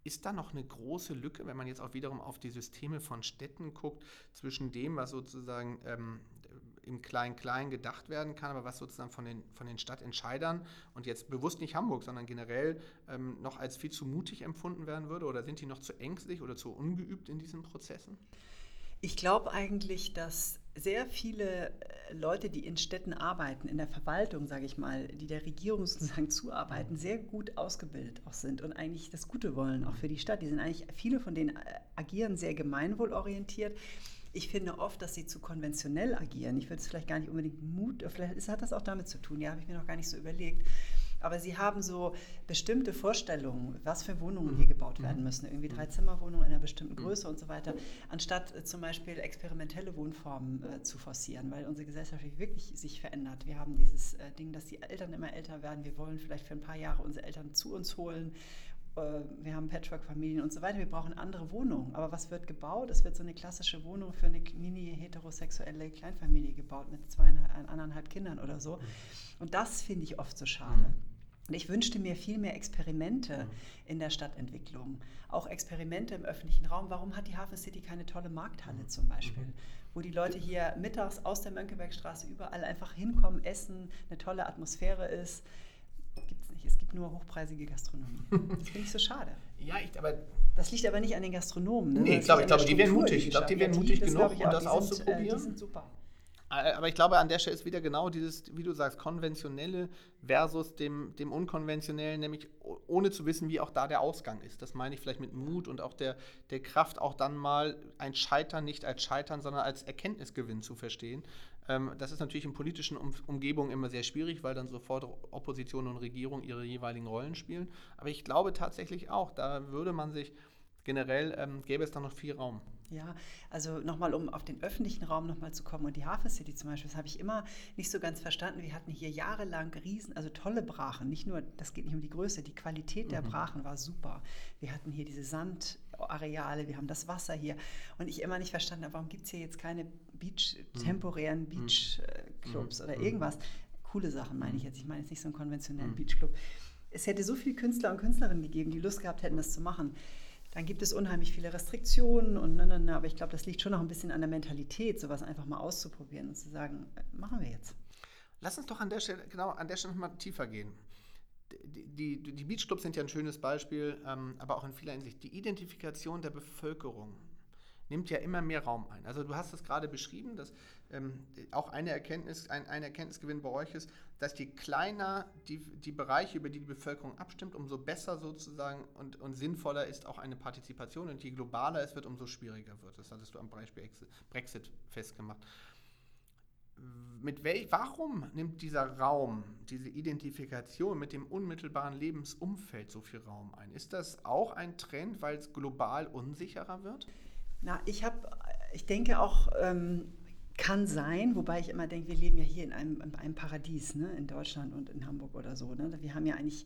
Ist da noch eine große Lücke, wenn man jetzt auch wiederum auf die Systeme von Städten guckt, zwischen dem, was sozusagen ähm, im Klein-Klein gedacht werden kann, aber was sozusagen von den, von den Stadtentscheidern und jetzt bewusst nicht Hamburg, sondern generell ähm, noch als viel zu mutig empfunden werden würde? Oder sind die noch zu ängstlich oder zu ungeübt in diesen Prozessen? Ich glaube eigentlich, dass sehr viele äh, Leute, die in Städten arbeiten, in der Verwaltung, sage ich mal, die der Regierung sozusagen zuarbeiten, sehr gut ausgebildet auch sind und eigentlich das Gute wollen, auch für die Stadt. Die sind eigentlich, viele von denen äh, agieren sehr gemeinwohlorientiert ich finde oft, dass sie zu konventionell agieren. Ich würde es vielleicht gar nicht unbedingt Mut, vielleicht hat das auch damit zu tun, ja, habe ich mir noch gar nicht so überlegt. Aber sie haben so bestimmte Vorstellungen, was für Wohnungen hier gebaut werden mhm. müssen. Irgendwie drei Zimmerwohnungen in einer bestimmten mhm. Größe und so weiter, anstatt äh, zum Beispiel experimentelle Wohnformen äh, zu forcieren, weil unsere Gesellschaft wirklich sich verändert. Wir haben dieses äh, Ding, dass die Eltern immer älter werden. Wir wollen vielleicht für ein paar Jahre unsere Eltern zu uns holen wir haben Patchwork-Familien und so weiter. Wir brauchen andere Wohnungen. Aber was wird gebaut? Es wird so eine klassische Wohnung für eine mini-heterosexuelle Kleinfamilie gebaut mit zweieinhalb, anderthalb Kindern oder so. Und das finde ich oft so schade. Mhm. Und ich wünschte mir viel mehr Experimente mhm. in der Stadtentwicklung. Auch Experimente im öffentlichen Raum. Warum hat die Hafen City keine tolle Markthalle zum Beispiel? Mhm. Wo die Leute hier mittags aus der Mönckebergstraße überall einfach hinkommen, essen, eine tolle Atmosphäre ist. Nicht. Es gibt nur hochpreisige Gastronomie. Das finde ich so schade. Ja, ich, aber. Das liegt aber nicht an den Gastronomen. Ne? Nee, ich glaube, ich glaube, die wären mutig. Ich glaube, die wären mutig genug, um das auszuprobieren. Sind, äh, die sind super. Äh, aber ich glaube, an der Stelle ist wieder genau dieses, wie du sagst, konventionelle versus dem, dem unkonventionellen, nämlich ohne zu wissen, wie auch da der Ausgang ist. Das meine ich vielleicht mit Mut und auch der, der Kraft, auch dann mal ein Scheitern nicht als Scheitern, sondern als Erkenntnisgewinn zu verstehen. Ähm, das ist natürlich in politischen Umgebungen immer sehr schwierig, weil dann sofort Opposition und Regierung ihre jeweiligen Rollen spielen. Aber ich glaube tatsächlich auch, da würde man sich generell, ähm, gäbe es da noch viel Raum. Ja, also nochmal, um auf den öffentlichen Raum nochmal zu kommen und die Hafen City zum Beispiel, das habe ich immer nicht so ganz verstanden. Wir hatten hier jahrelang riesen, also tolle Brachen, nicht nur, das geht nicht um die Größe, die Qualität der mhm. Brachen war super. Wir hatten hier diese Sandareale, wir haben das Wasser hier und ich immer nicht verstanden habe, warum gibt es hier jetzt keine Beach, mhm. temporären mhm. Beachclubs mhm. oder irgendwas. Coole Sachen meine ich jetzt, ich meine jetzt nicht so einen konventionellen. Beachclub. Es hätte so viele Künstler und Künstlerinnen gegeben, die Lust gehabt hätten, das zu machen dann gibt es unheimlich viele Restriktionen und ne, ne, ne, aber ich glaube, das liegt schon noch ein bisschen an der Mentalität, sowas einfach mal auszuprobieren und zu sagen, äh, machen wir jetzt. Lass uns doch an der Stelle, genau, an der Stelle nochmal tiefer gehen. Die, die, Beachclubs sind ja ein schönes Beispiel, ähm, aber auch in vieler Hinsicht. Die Identifikation der Bevölkerung nimmt ja immer mehr Raum ein. Also du hast es gerade beschrieben, dass ähm, auch eine Erkenntnis, ein, ein Erkenntnisgewinn bei euch ist, dass je kleiner die, die Bereiche, über die die Bevölkerung abstimmt, umso besser sozusagen und, und sinnvoller ist auch eine Partizipation und je globaler es wird, umso schwieriger wird. Das hattest du am Beispiel Brexit festgemacht. Mit wel warum nimmt dieser Raum, diese Identifikation mit dem unmittelbaren Lebensumfeld so viel Raum ein? Ist das auch ein Trend, weil es global unsicherer wird? Na, ich habe, ich denke auch, ähm, kann sein, wobei ich immer denke, wir leben ja hier in einem, in einem Paradies, ne, in Deutschland und in Hamburg oder so. Ne? Wir haben ja eigentlich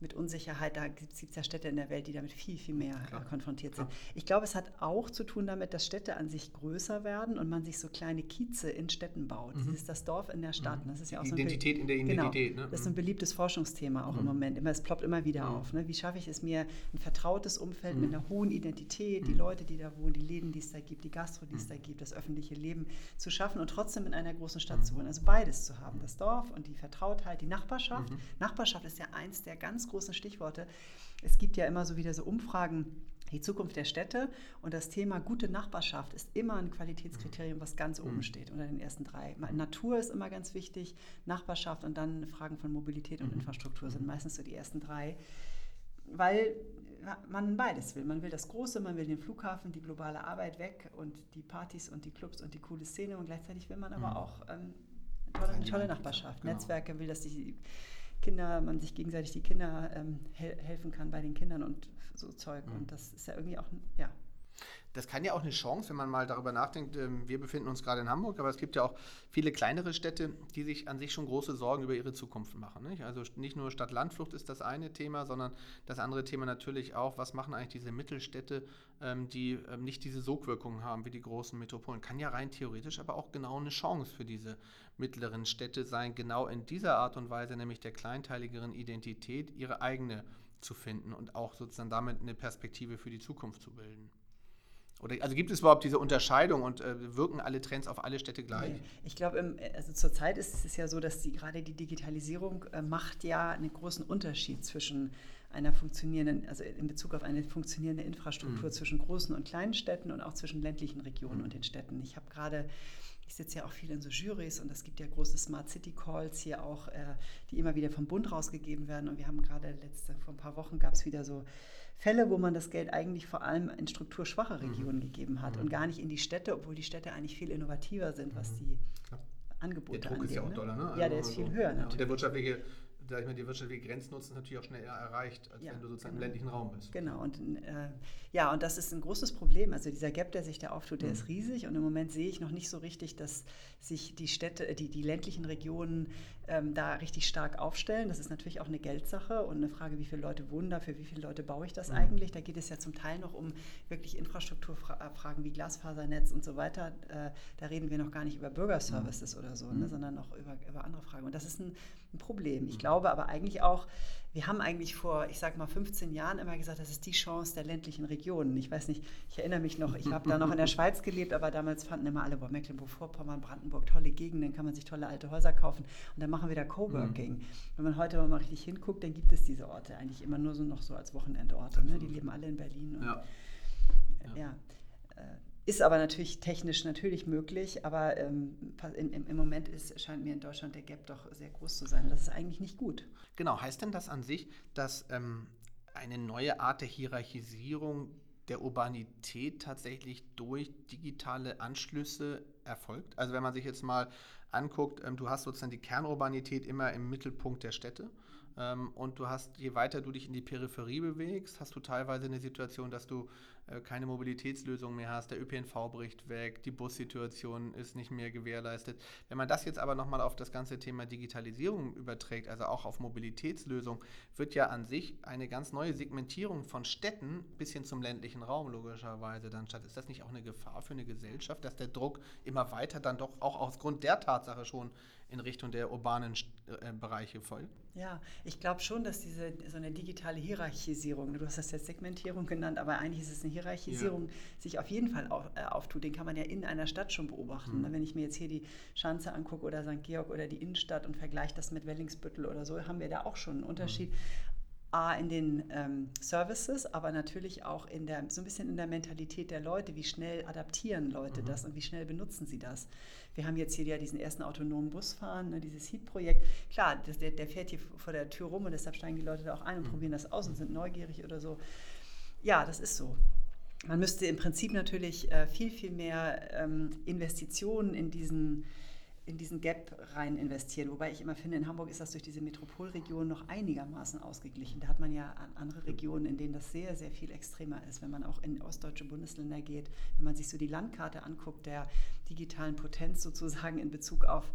mit Unsicherheit, da gibt es ja Städte in der Welt, die damit viel, viel mehr äh, Klar. konfrontiert sind. Klar. Ich glaube, es hat auch zu tun damit, dass Städte an sich größer werden und man sich so kleine Kieze in Städten baut. Mhm. Das ist das Dorf in der Stadt. Mhm. Das ist ja auch so Identität in der genau. Identität. Genau. Ne? Das ist ein mhm. beliebtes Forschungsthema auch mhm. im Moment. Immer, es ploppt immer wieder mhm. auf. Ne? Wie schaffe ich es mir, ein vertrautes Umfeld mit einer hohen Identität, die Leute, die da wohnen, die Läden, die es da gibt, die Gastro, die es da gibt, das öffentliche Leben zu schaffen und trotzdem in einer großen Stadt zu wohnen. Also beides zu haben. Das Dorf und die Vertrautheit, die Nachbarschaft. Nachbarschaft ist ja eins der ganz großen Stichworte es gibt ja immer so wieder so Umfragen, die Zukunft der Städte und das Thema gute Nachbarschaft ist immer ein Qualitätskriterium, was ganz oben mhm. steht unter den ersten drei. Natur ist immer ganz wichtig, Nachbarschaft und dann Fragen von Mobilität und mhm. Infrastruktur sind meistens so die ersten drei, weil man beides will. Man will das Große, man will den Flughafen, die globale Arbeit weg und die Partys und die Clubs und die coole Szene und gleichzeitig will man aber mhm. auch ähm, tolle, eine tolle Nachbarschaft. Genau. Netzwerke will, dass die Kinder, man sich gegenseitig die Kinder ähm, he helfen kann bei den Kindern und so Zeug. Mhm. Und das ist ja irgendwie auch, ja, das kann ja auch eine Chance, wenn man mal darüber nachdenkt. Ähm, wir befinden uns gerade in Hamburg, aber es gibt ja auch viele kleinere Städte, die sich an sich schon große Sorgen über ihre Zukunft machen. Nicht? Also nicht nur Stadt-Landflucht ist das eine Thema, sondern das andere Thema natürlich auch, was machen eigentlich diese Mittelstädte, ähm, die ähm, nicht diese Sogwirkungen haben wie die großen Metropolen. Kann ja rein theoretisch aber auch genau eine Chance für diese mittleren Städte sein, genau in dieser Art und Weise, nämlich der kleinteiligeren Identität, ihre eigene zu finden und auch sozusagen damit eine Perspektive für die Zukunft zu bilden. Oder also gibt es überhaupt diese Unterscheidung und äh, wirken alle Trends auf alle Städte gleich? Ich glaube, also zurzeit ist es ja so, dass die, gerade die Digitalisierung äh, macht ja einen großen Unterschied zwischen einer funktionierenden, also in Bezug auf eine funktionierende Infrastruktur mhm. zwischen großen und kleinen Städten und auch zwischen ländlichen Regionen mhm. und den Städten. Ich habe gerade ich sitze ja auch viel in so Jurys und es gibt ja große Smart City Calls hier auch, äh, die immer wieder vom Bund rausgegeben werden. Und wir haben gerade letzte, vor ein paar Wochen gab es wieder so Fälle, wo man das Geld eigentlich vor allem in strukturschwache mhm. Regionen mhm. gegeben hat mhm. und gar nicht in die Städte, obwohl die Städte eigentlich viel innovativer sind, was mhm. die Klar. Angebote Der Druck angeht. ist ja auch ne? doller, ne? Ja, der also, ist viel höher. Ja, und der wirtschaftliche sag ich mal, die wirtschaftliche Grenznutzen natürlich auch schneller erreicht, als ja, wenn du sozusagen genau. im ländlichen Raum bist. Genau, und äh, ja, und das ist ein großes Problem. Also dieser Gap, der sich da auftut, der mhm. ist riesig und im Moment sehe ich noch nicht so richtig, dass sich die Städte, die, die ländlichen Regionen ähm, da richtig stark aufstellen. Das ist natürlich auch eine Geldsache und eine Frage, wie viele Leute wohnen da, für wie viele Leute baue ich das mhm. eigentlich. Da geht es ja zum Teil noch um wirklich Infrastrukturfragen wie Glasfasernetz und so weiter. Äh, da reden wir noch gar nicht über Bürgerservices mhm. oder so, ne, mhm. sondern noch über, über andere Fragen. Und das ist ein, ein Problem. Ich mhm. glaube aber eigentlich auch, wir haben eigentlich vor, ich sag mal, 15 Jahren immer gesagt, das ist die Chance der ländlichen Regionen. Ich weiß nicht, ich erinnere mich noch, ich habe da noch in der Schweiz gelebt, aber damals fanden immer alle, boah, Mecklenburg-Vorpommern, Brandenburg, tolle Gegenden, kann man sich tolle alte Häuser kaufen und dann machen wir da Coworking. Mhm. Wenn man heute mal richtig hinguckt, dann gibt es diese Orte eigentlich immer nur so noch so als Wochenendorte. Ne? Die leben alle in Berlin. ja. ja. ja. Ist aber natürlich technisch natürlich möglich, aber ähm, im, im, Moment ist, scheint mir in Deutschland der Gap doch sehr groß zu sein. Das ist eigentlich nicht gut. Genau, heißt denn das an sich, dass ähm, eine neue Art der Hierarchisierung der Urbanität tatsächlich durch digitale Anschlüsse erfolgt? Also wenn man sich jetzt mal anguckt, ähm, du hast sozusagen die Kernurbanität immer im Mittelpunkt der Städte. Ähm, und du hast, je weiter du dich in die Peripherie bewegst, hast du teilweise eine Situation, dass du keine Mobilitätslösung mehr hast, der ÖPNV bricht weg, die Bussituation ist nicht mehr gewährleistet. Wenn man das jetzt aber nochmal auf das ganze Thema Digitalisierung überträgt, also auch auf Mobilitätslösung, wird ja an sich eine ganz neue Segmentierung von Städten bis hin zum ländlichen Raum logischerweise dann statt. Ist das nicht auch eine Gefahr für eine Gesellschaft, dass der Druck immer weiter dann doch auch aufgrund der Tatsache schon in Richtung der urbanen äh, Bereiche folgt? Ja, ich glaube schon, dass diese so eine digitale Hierarchisierung, du hast das jetzt Segmentierung genannt, aber eigentlich ist es eine Hierarchisierung, ja. sich auf jeden Fall auf, äh, auftut. Den kann man ja in einer Stadt schon beobachten. Mhm. Wenn ich mir jetzt hier die Schanze angucke oder St. Georg oder die Innenstadt und vergleiche das mit Wellingsbüttel oder so, haben wir da auch schon einen Unterschied. Mhm. A, in den ähm, Services, aber natürlich auch in der, so ein bisschen in der Mentalität der Leute. Wie schnell adaptieren Leute mhm. das und wie schnell benutzen sie das? Wir haben jetzt hier ja diesen ersten autonomen Busfahren, ne, dieses Heat-Projekt. Klar, das, der, der, fährt hier vor der Tür rum und deshalb steigen die Leute da auch ein und mhm. probieren das aus und sind neugierig oder so. Ja, das ist so. Man müsste im Prinzip natürlich äh, viel, viel mehr ähm, Investitionen in diesen in diesen Gap rein investieren. Wobei ich immer finde, in Hamburg ist das durch diese Metropolregion noch einigermaßen ausgeglichen. Da hat man ja andere Regionen, in denen das sehr, sehr viel extremer ist. Wenn man auch in ostdeutsche Bundesländer geht, wenn man sich so die Landkarte anguckt, der digitalen Potenz sozusagen in Bezug auf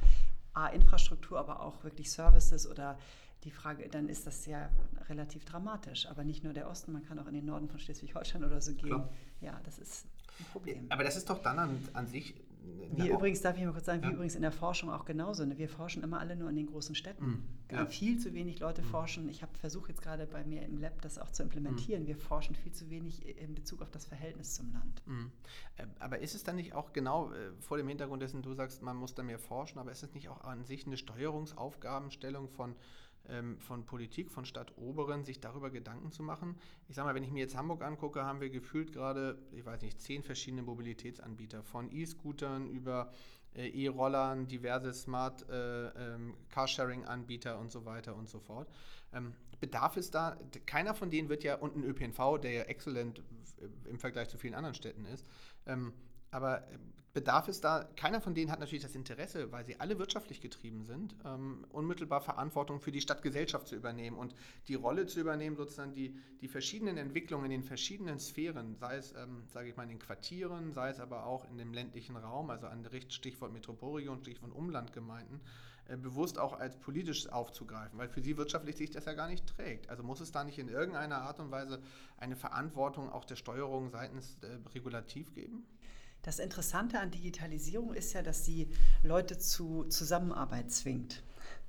A, Infrastruktur, aber auch wirklich Services oder die Frage, dann ist das ja relativ dramatisch. Aber nicht nur der Osten, man kann auch in den Norden von Schleswig-Holstein oder so gehen. Klar. Ja, das ist ein Problem. Aber das ist doch dann an, an sich wie übrigens, darf ich mal kurz sagen, wie ja. übrigens in der Forschung auch genauso. Ne? Wir forschen immer alle nur in den großen Städten. Mhm. Ja. Viel zu wenig Leute mhm. forschen. Ich versuche jetzt gerade bei mir im Lab das auch zu implementieren. Mhm. Wir forschen viel zu wenig in Bezug auf das Verhältnis zum Land. Mhm. Äh, aber ist es dann nicht auch genau äh, vor dem Hintergrund dessen, du sagst, man muss da mehr forschen, aber ist es nicht auch an sich eine Steuerungsaufgabenstellung von ähm, von Politik, von Stadtoberen, sich darüber Gedanken zu machen. Ich sage mal, wenn ich mir jetzt Hamburg angucke, haben wir gefühlt gerade, ich weiß nicht, zehn verschiedene Mobilitätsanbieter, von E-Scootern über äh, E-Rollern, diverse Smart äh, ähm, Carsharing-Anbieter und so weiter und so fort. Ähm, bedarf es da, keiner von denen wird ja, und ein ÖPNV, der ja exzellent im Vergleich zu vielen anderen Städten ist, ähm, aber bedarf es da, keiner von denen hat natürlich das Interesse, weil sie alle wirtschaftlich getrieben sind, ähm, unmittelbar Verantwortung für die Stadtgesellschaft zu übernehmen und die Rolle zu übernehmen, sozusagen die, die verschiedenen Entwicklungen in den verschiedenen Sphären, sei es, ähm, sage ich mal, in den Quartieren, sei es aber auch in dem ländlichen Raum, also an Stichwort Metropolregion, Stichwort Umlandgemeinden, äh, bewusst auch als politisch aufzugreifen, weil für sie wirtschaftlich sich das ja gar nicht trägt. Also muss es da nicht in irgendeiner Art und Weise eine Verantwortung auch der Steuerung seitens äh, Regulativ geben? Das Interessante an Digitalisierung ist ja, dass sie Leute zu Zusammenarbeit zwingt.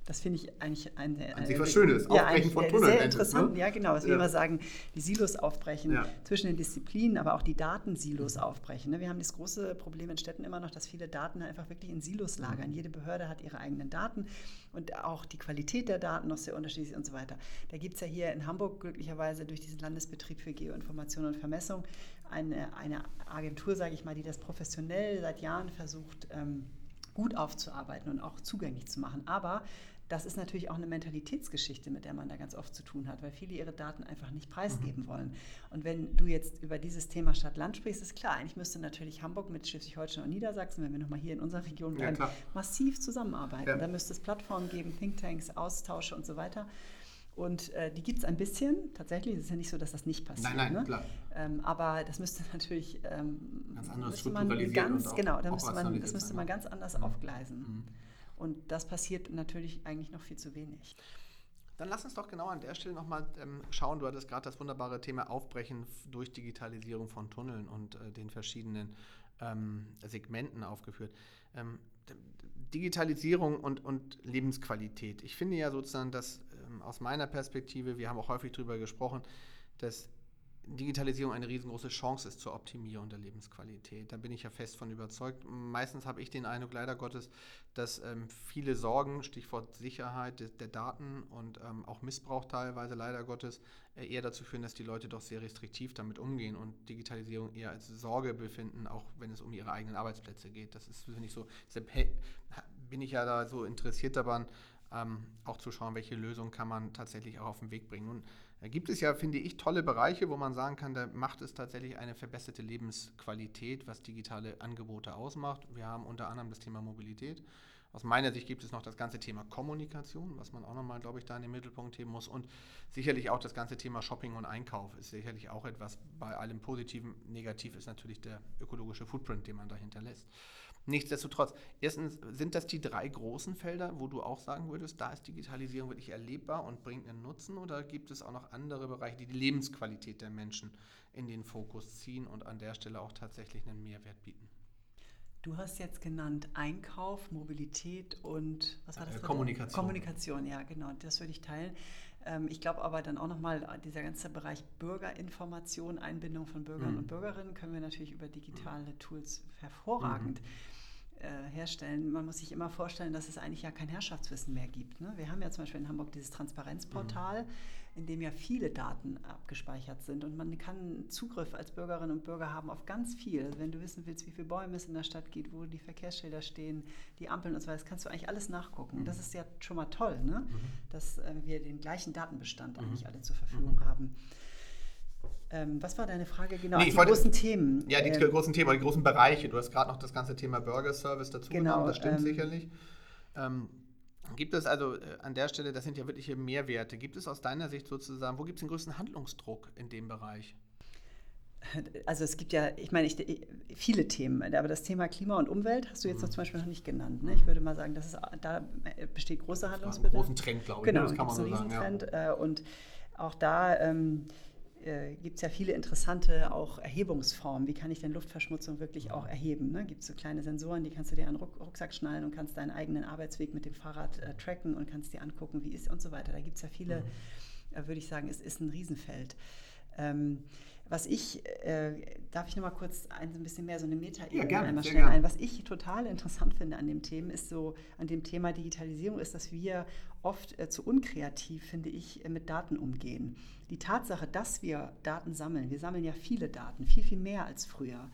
Das finde ich eigentlich eine, eine was Schönes, ja, Aufbrechen von Tunneln. Sehr interessant, ne? ja genau, was ja. wir immer sagen, die Silos aufbrechen ja. zwischen den Disziplinen, aber auch die Datensilos aufbrechen. Ne? Wir haben das große Problem in Städten immer noch, dass viele Daten einfach wirklich in Silos lagern. Mhm. Jede Behörde hat ihre eigenen Daten und auch die Qualität der Daten noch sehr unterschiedlich und so weiter. Da gibt es ja hier in Hamburg glücklicherweise durch diesen Landesbetrieb für Geoinformation und Vermessung eine, eine Agentur, sage ich mal, die das professionell seit Jahren versucht, ähm, gut aufzuarbeiten und auch zugänglich zu machen. Aber das ist natürlich auch eine Mentalitätsgeschichte, mit der man da ganz oft zu tun hat, weil viele ihre Daten einfach nicht preisgeben mhm. wollen. Und wenn du jetzt über dieses Thema Stadt-Land sprichst, ist klar, eigentlich müsste natürlich Hamburg mit Schleswig-Holstein und Niedersachsen, wenn wir nochmal hier in unserer Region bleiben, ja, massiv zusammenarbeiten. Ja. Da müsste es Plattformen geben, Thinktanks, Austausche und so weiter. Und äh, die gibt es ein bisschen, tatsächlich. Es ist ja nicht so, dass das nicht passiert. Nein, nein, ne? klar. Ähm, aber das müsste natürlich ähm, ganz anders man ganz, genau, da müsste man, das müsste man ganz anders mhm. aufgleisen. Mhm. Und das passiert natürlich eigentlich noch viel zu wenig. Dann lass uns doch genau an der Stelle nochmal ähm, schauen. Du hattest gerade das wunderbare Thema Aufbrechen durch Digitalisierung von Tunneln und äh, den verschiedenen ähm, Segmenten aufgeführt. Ähm, Digitalisierung und, und Lebensqualität. Ich finde ja sozusagen, dass ähm, aus meiner Perspektive, wir haben auch häufig darüber gesprochen, dass Digitalisierung eine riesengroße Chance ist zur Optimierung der Lebensqualität. Da bin ich ja fest von überzeugt. Meistens habe ich den Eindruck, leider Gottes, dass ähm, viele Sorgen, Stichwort Sicherheit der, der Daten und ähm, auch Missbrauch teilweise, leider Gottes, äh, eher dazu führen, dass die Leute doch sehr restriktiv damit umgehen und Digitalisierung eher als Sorge befinden, auch wenn es um ihre eigenen Arbeitsplätze geht. Das ist, finde ich so, deshalb bin ich ja da so interessiert daran, ähm, auch zu schauen, welche Lösungen kann man tatsächlich auch auf den Weg bringen. Nun da gibt es ja, finde ich, tolle Bereiche, wo man sagen kann, da macht es tatsächlich eine verbesserte Lebensqualität, was digitale Angebote ausmacht. Wir haben unter anderem das Thema Mobilität. Aus meiner Sicht gibt es noch das ganze Thema Kommunikation, was man auch nochmal, glaube ich, da in den Mittelpunkt heben muss. Und sicherlich auch das ganze Thema Shopping und Einkauf ist sicherlich auch etwas, bei allem Positiven, negativ ist natürlich der ökologische Footprint, den man dahinter lässt. Nichtsdestotrotz, erstens sind das die drei großen Felder, wo du auch sagen würdest, da ist Digitalisierung wirklich erlebbar und bringt einen Nutzen oder gibt es auch noch andere Bereiche, die die Lebensqualität der Menschen in den Fokus ziehen und an der Stelle auch tatsächlich einen Mehrwert bieten? Du hast jetzt genannt Einkauf, Mobilität und was war das? Äh, Kommunikation. Kommunikation, ja, genau. Das würde ich teilen. Ähm, ich glaube aber dann auch nochmal, dieser ganze Bereich Bürgerinformation, Einbindung von Bürgern mhm. und Bürgerinnen können wir natürlich über digitale Tools hervorragend. Mhm äh, herstellen. Man muss sich immer vorstellen, dass es eigentlich ja kein Herrschaftswissen mehr gibt. Ne? Wir haben ja zum Beispiel in Hamburg dieses Transparenzportal, mhm. in dem ja viele Daten abgespeichert sind und man kann Zugriff als Bürgerinnen und Bürger haben auf ganz viel. Also wenn du wissen willst, wie viele Bäume es in der Stadt gibt, wo die Verkehrsschilder stehen, die Ampeln und so weiter, das kannst du eigentlich alles nachgucken. Mhm. Das ist ja schon mal toll, ne? Mhm. dass äh, wir den gleichen Datenbestand eigentlich mhm. alle zur Verfügung mhm. haben. Ähm, was war deine Frage genau? Nee, die wollte, großen Themen. Ja, die ähm, großen Themen, die großen Bereiche. Du hast gerade noch das ganze Thema Burger Service dazu genau, genommen, das stimmt ähm, sicherlich. Ähm, gibt es also äh, an der Stelle, das sind ja wirkliche Mehrwerte, gibt es aus deiner Sicht sozusagen, wo gibt es den größten Handlungsdruck in dem Bereich? Also es gibt ja, ich meine, ich, viele Themen, aber das Thema Klima und Umwelt hast du jetzt mhm. noch zum Beispiel noch nicht genannt. Ne? Ich würde mal sagen, das ist, da besteht großer Handlungsbedarf. Ein großen Trend, glaube ich. Ne? Genau, das kann man so sagen. Trend, ja. Äh, und auch da ähm, äh, gibt es ja viele interessante auch Erhebungsformen. Wie kann ich denn Luftverschmutzung wirklich auch erheben? Ne? Gibt es so kleine Sensoren, die kannst du dir an den Rucksack schnallen und kannst deinen eigenen Arbeitsweg mit dem Fahrrad äh, tracken und kannst dir angucken, wie ist und so weiter. Da gibt es ja viele, mhm. äh, würde ich sagen, es ist ein Riesenfeld. Ähm, was ich, äh, darf ich noch mal kurz ein, ein bisschen mehr so eine Meta-Ebene ja, einmal schnell ein. Was ich total interessant finde an dem Thema ist so, an dem Thema Digitalisierung ist, dass wir oft äh, zu unkreativ, finde ich, äh, mit Daten umgehen. Die Tatsache, dass wir Daten sammeln, wir sammeln ja viele Daten, viel, viel mehr als früher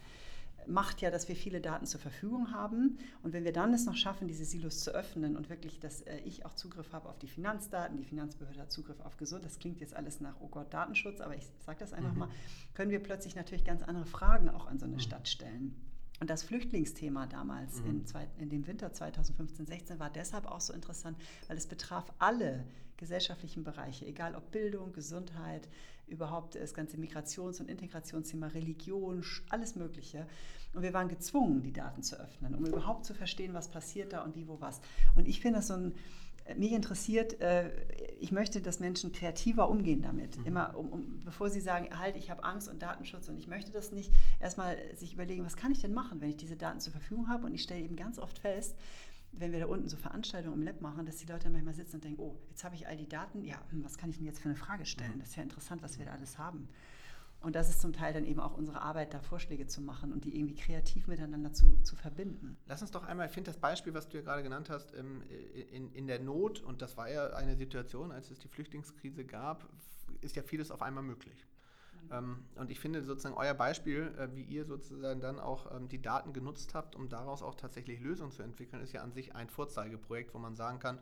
macht ja, dass wir viele Daten zur Verfügung haben. Und wenn wir dann es noch schaffen, diese Silos zu öffnen und wirklich, dass äh, ich auch Zugriff habe auf die Finanzdaten, die Finanzbehörde hat Zugriff auf Gesund, das klingt jetzt alles nach, oh Gott, Datenschutz, aber ich sage das einfach mhm. mal, können wir plötzlich natürlich ganz andere Fragen auch an so eine mhm. Stadt stellen. Und das Flüchtlingsthema damals mhm. in, in dem Winter 2015, 16 war deshalb auch so interessant, weil es betraf alle gesellschaftlichen Bereiche, egal ob Bildung, Gesundheit, überhaupt das ganze Migrations- und Integrationsthema, Religion, alles Mögliche. Und wir waren gezwungen, die Daten zu öffnen, um überhaupt zu verstehen, was passiert da und wie, wo, was. Und ich finde das so ein mich interessiert, äh, ich möchte, dass Menschen kreativer umgehen damit. Mhm. Immer, um, um, bevor sie sagen, halt, ich habe Angst und Datenschutz und ich möchte das nicht, erstmal sich überlegen, was kann ich denn machen, wenn ich diese Daten zur Verfügung habe. Und ich stelle eben ganz oft fest, wenn wir da unten so Veranstaltungen im Lab machen, dass die Leute manchmal sitzen und denken, oh, jetzt habe ich all die Daten, ja, hm, was kann ich denn jetzt für eine Frage stellen? Mhm. Das ist ja interessant, was wir da alles haben. Und das ist zum Teil dann eben auch unsere Arbeit, da Vorschläge zu machen und die irgendwie kreativ miteinander zu, zu verbinden. Lass uns doch einmal, ich finde das Beispiel, was du ja gerade genannt hast, in, in der Not, und das war ja eine Situation, als es die Flüchtlingskrise gab, ist ja vieles auf einmal möglich. Mhm. Ähm, und ich finde sozusagen euer Beispiel, äh, wie ihr sozusagen dann auch ähm, die Daten genutzt habt, um daraus auch tatsächlich Lösungen zu entwickeln, ist ja an sich ein Vorzeigeprojekt, wo man sagen kann,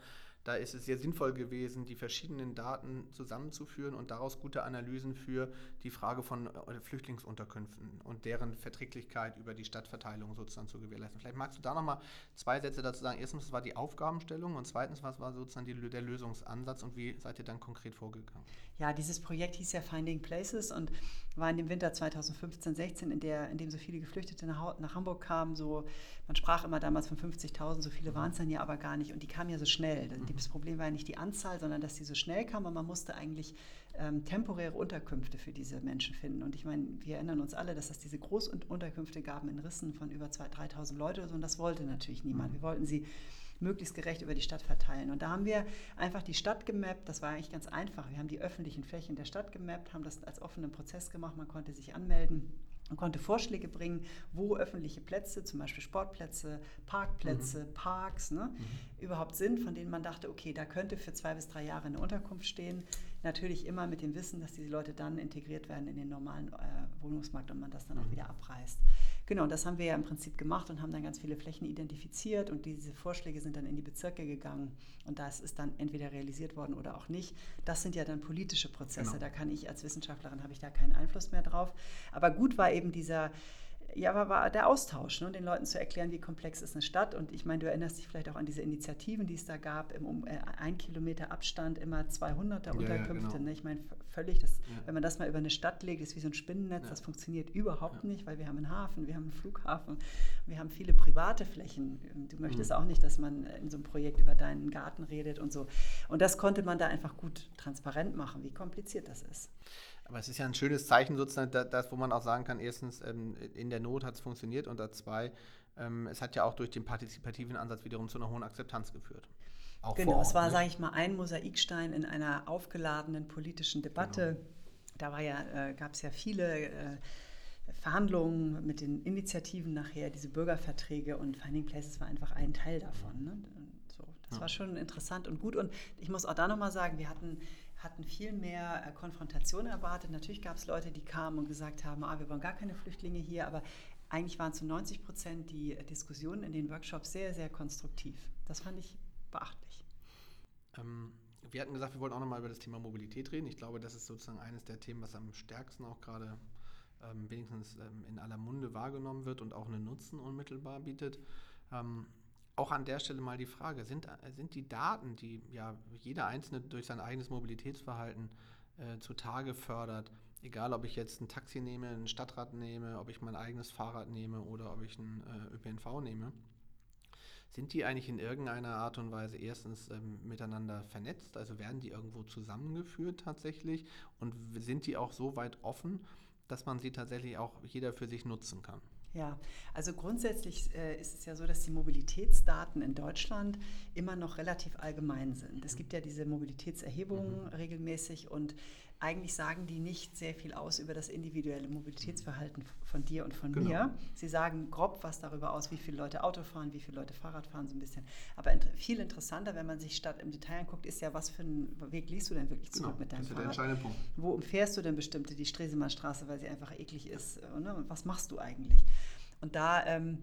da ist es sehr sinnvoll gewesen, die verschiedenen Daten zusammenzuführen und daraus gute Analysen für die Frage von äh, Flüchtlingsunterkünften und deren Verträglichkeit über die Stadtverteilung sozusagen zu gewährleisten. Vielleicht magst du da nochmal zwei Sätze dazu sagen. Erstens, was war die Aufgabenstellung und zweitens, was war sozusagen die, der Lösungsansatz und wie seid ihr dann konkret vorgegangen? Ja, dieses Projekt hieß ja Finding Places und war in dem Winter 2015, 16, in, der, in dem so viele Geflüchtete nach, nach Hamburg kamen. So, man sprach immer damals von 50.000, so viele waren es dann ja aber gar nicht und die kamen ja so schnell. Mhm. Das Problem war ja nicht die Anzahl, sondern dass die so schnell kamen und man musste eigentlich ähm, temporäre Unterkünfte für diese Menschen finden. Und ich meine, wir erinnern uns alle, dass es diese Großunterkünfte gab in Rissen von über 2.000, 3.000 Leute und das wollte natürlich niemand. Mhm. Wir wollten sie möglichst gerecht über die Stadt verteilen. Und da haben wir einfach die Stadt gemappt. Das war eigentlich ganz einfach. Wir haben die öffentlichen Flächen der Stadt gemappt, haben das als offenen Prozess gemacht. Man konnte sich anmelden und konnte Vorschläge bringen, wo öffentliche Plätze, zum Beispiel Sportplätze, Parkplätze, mhm. Parks, ne, mhm. überhaupt sind, von denen man dachte, okay, da könnte für zwei bis drei Jahre eine Unterkunft stehen. Natürlich immer mit dem Wissen, dass diese Leute dann integriert werden in den normalen äh, Wohnungsmarkt und man das dann mhm. auch wieder abreißt. Genau, und das haben wir ja im Prinzip gemacht und haben dann ganz viele Flächen identifiziert und diese Vorschläge sind dann in die Bezirke gegangen und das ist dann entweder realisiert worden oder auch nicht. Das sind ja dann politische Prozesse, genau. da kann ich als Wissenschaftlerin, habe ich da keinen Einfluss mehr drauf. Aber gut war eben dieser ja, war, war der Austausch, ne? den Leuten zu erklären, wie komplex ist eine Stadt. Und ich meine, du erinnerst dich vielleicht auch an diese Initiativen, die es da gab, im um, äh, ein Kilometer Abstand immer 200er Unterkünfte. Ja, genau. ne? Ich meine, völlig, das, ja. wenn man das mal über eine Stadt legt, ist wie so ein Spinnennetz, ja. das funktioniert überhaupt nicht, weil wir haben einen Hafen, wir haben einen Flughafen, wir haben viele private Flächen. Du möchtest mhm. auch nicht, dass man in so einem Projekt über deinen Garten redet und so. Und das konnte man da einfach gut transparent machen, wie kompliziert das ist. Aber es ist ja ein schönes Zeichen sozusagen, das, wo man auch sagen kann, erstens, ähm, in der Not hat es funktioniert und da zwei, ähm, es hat ja auch durch den partizipativen Ansatz wiederum zu einer hohen Akzeptanz geführt. Auch genau, Ort, es war, ne? sage ich mal, ein Mosaikstein in einer aufgeladenen politischen Debatte. Genau. Da war ja, äh, gab es ja viele äh, Verhandlungen mit den Initiativen nachher, diese Bürgerverträge und Finding Places war einfach ein Teil davon. Ne? So, das ja. war schon interessant und gut. Und ich muss auch da nochmal sagen, wir hatten hatten viel mehr äh, Konfrontation erwartet. Natürlich gab es Leute, die kamen und gesagt haben, ah, wir wollen gar keine Flüchtlinge hier, aber eigentlich waren zu 90 Prozent die Diskussionen in den Workshops sehr, sehr konstruktiv. Das fand ich beachtlich. Ähm, wir hatten gesagt, wir wollen auch nochmal über das Thema Mobilität reden. Ich glaube, das ist sozusagen eines der Themen, was am stärksten auch gerade ähm, wenigstens ähm, in aller Munde wahrgenommen wird und auch einen Nutzen unmittelbar bietet. Ähm, auch an der Stelle mal die Frage, sind, sind die Daten, die ja jeder Einzelne durch sein eigenes Mobilitätsverhalten äh, zutage fördert, egal ob ich jetzt ein Taxi nehme, ein Stadtrad nehme, ob ich mein eigenes Fahrrad nehme oder ob ich ein äh, ÖPNV nehme, sind die eigentlich in irgendeiner Art und Weise erstens ähm, miteinander vernetzt, also werden die irgendwo zusammengeführt tatsächlich und sind die auch so weit offen, dass man sie tatsächlich auch jeder für sich nutzen kann? Ja, also grundsätzlich äh, ist es ja so, dass die Mobilitätsdaten in Deutschland immer noch relativ allgemein sind. Es gibt ja diese Mobilitätserhebungen mhm. regelmäßig und eigentlich sagen die nicht sehr viel aus über das individuelle Mobilitätsverhalten von dir und von genau. mir. Sie sagen grob was darüber aus, wie viele Leute Auto fahren, wie viele Leute Fahrrad fahren, so ein bisschen. Aber viel interessanter, wenn man sich statt im Detail anguckt, ist ja, was für einen Weg liest du denn wirklich zurück genau, mit deinem das ist Fahrrad? Der entscheidende Punkt. Wo umfährst du denn bestimmte die Stresemannstraße, weil sie einfach eklig ist? Äh, ne? Und was machst du eigentlich? Und da ähm,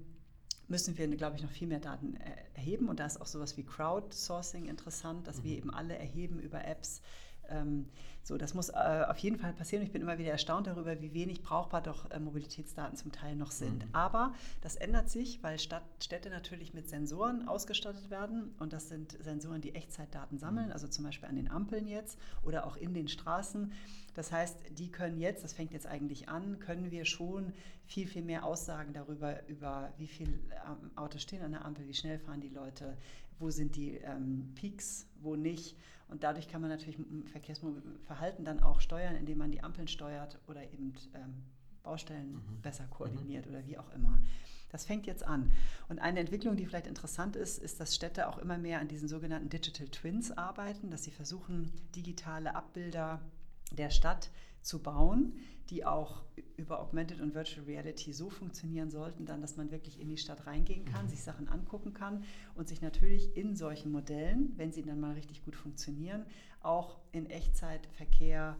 müssen wir, glaube ich, noch viel mehr Daten erheben. Und da ist auch sowas wie Crowdsourcing interessant, dass mhm. wir eben alle erheben über Apps, ähm, So, das muss äh, auf jeden Fall passieren. Ich bin immer wieder erstaunt darüber, wie wenig brauchbar doch äh, Mobilitätsdaten zum Teil noch sind. Mhm. Aber das ändert sich, weil Stadt, Städte natürlich mit Sensoren ausgestattet werden. Und das sind Sensoren, die Echtzeitdaten sammeln, mhm. also zum Beispiel an den Ampeln jetzt oder auch in den Straßen. Das heißt, die können jetzt, das fängt jetzt eigentlich an, können wir schon viel, viel mehr Aussagen darüber, über wie viele ähm, Autos stehen an der Ampel, wie schnell fahren die Leute, wo sind die ähm, Peaks, wo nicht. Und dadurch kann man natürlich Verkehrsverhalten dann auch steuern, indem man die Ampeln steuert oder eben ähm, Baustellen mhm. besser mhm. koordiniert mhm. oder wie auch immer. Das fängt jetzt an. Und eine Entwicklung, die vielleicht interessant ist, ist, dass Städte auch immer mehr an diesen sogenannten Digital Twins arbeiten, dass sie versuchen, digitale Abbilder der Stadt zu bauen, die auch über Augmented und Virtual Reality so funktionieren sollten, dann, dass man wirklich in die Stadt reingehen kann, mhm. sich Sachen angucken kann und sich natürlich in solchen Modellen, wenn sie dann mal richtig gut funktionieren, auch in Echtzeit Verkehr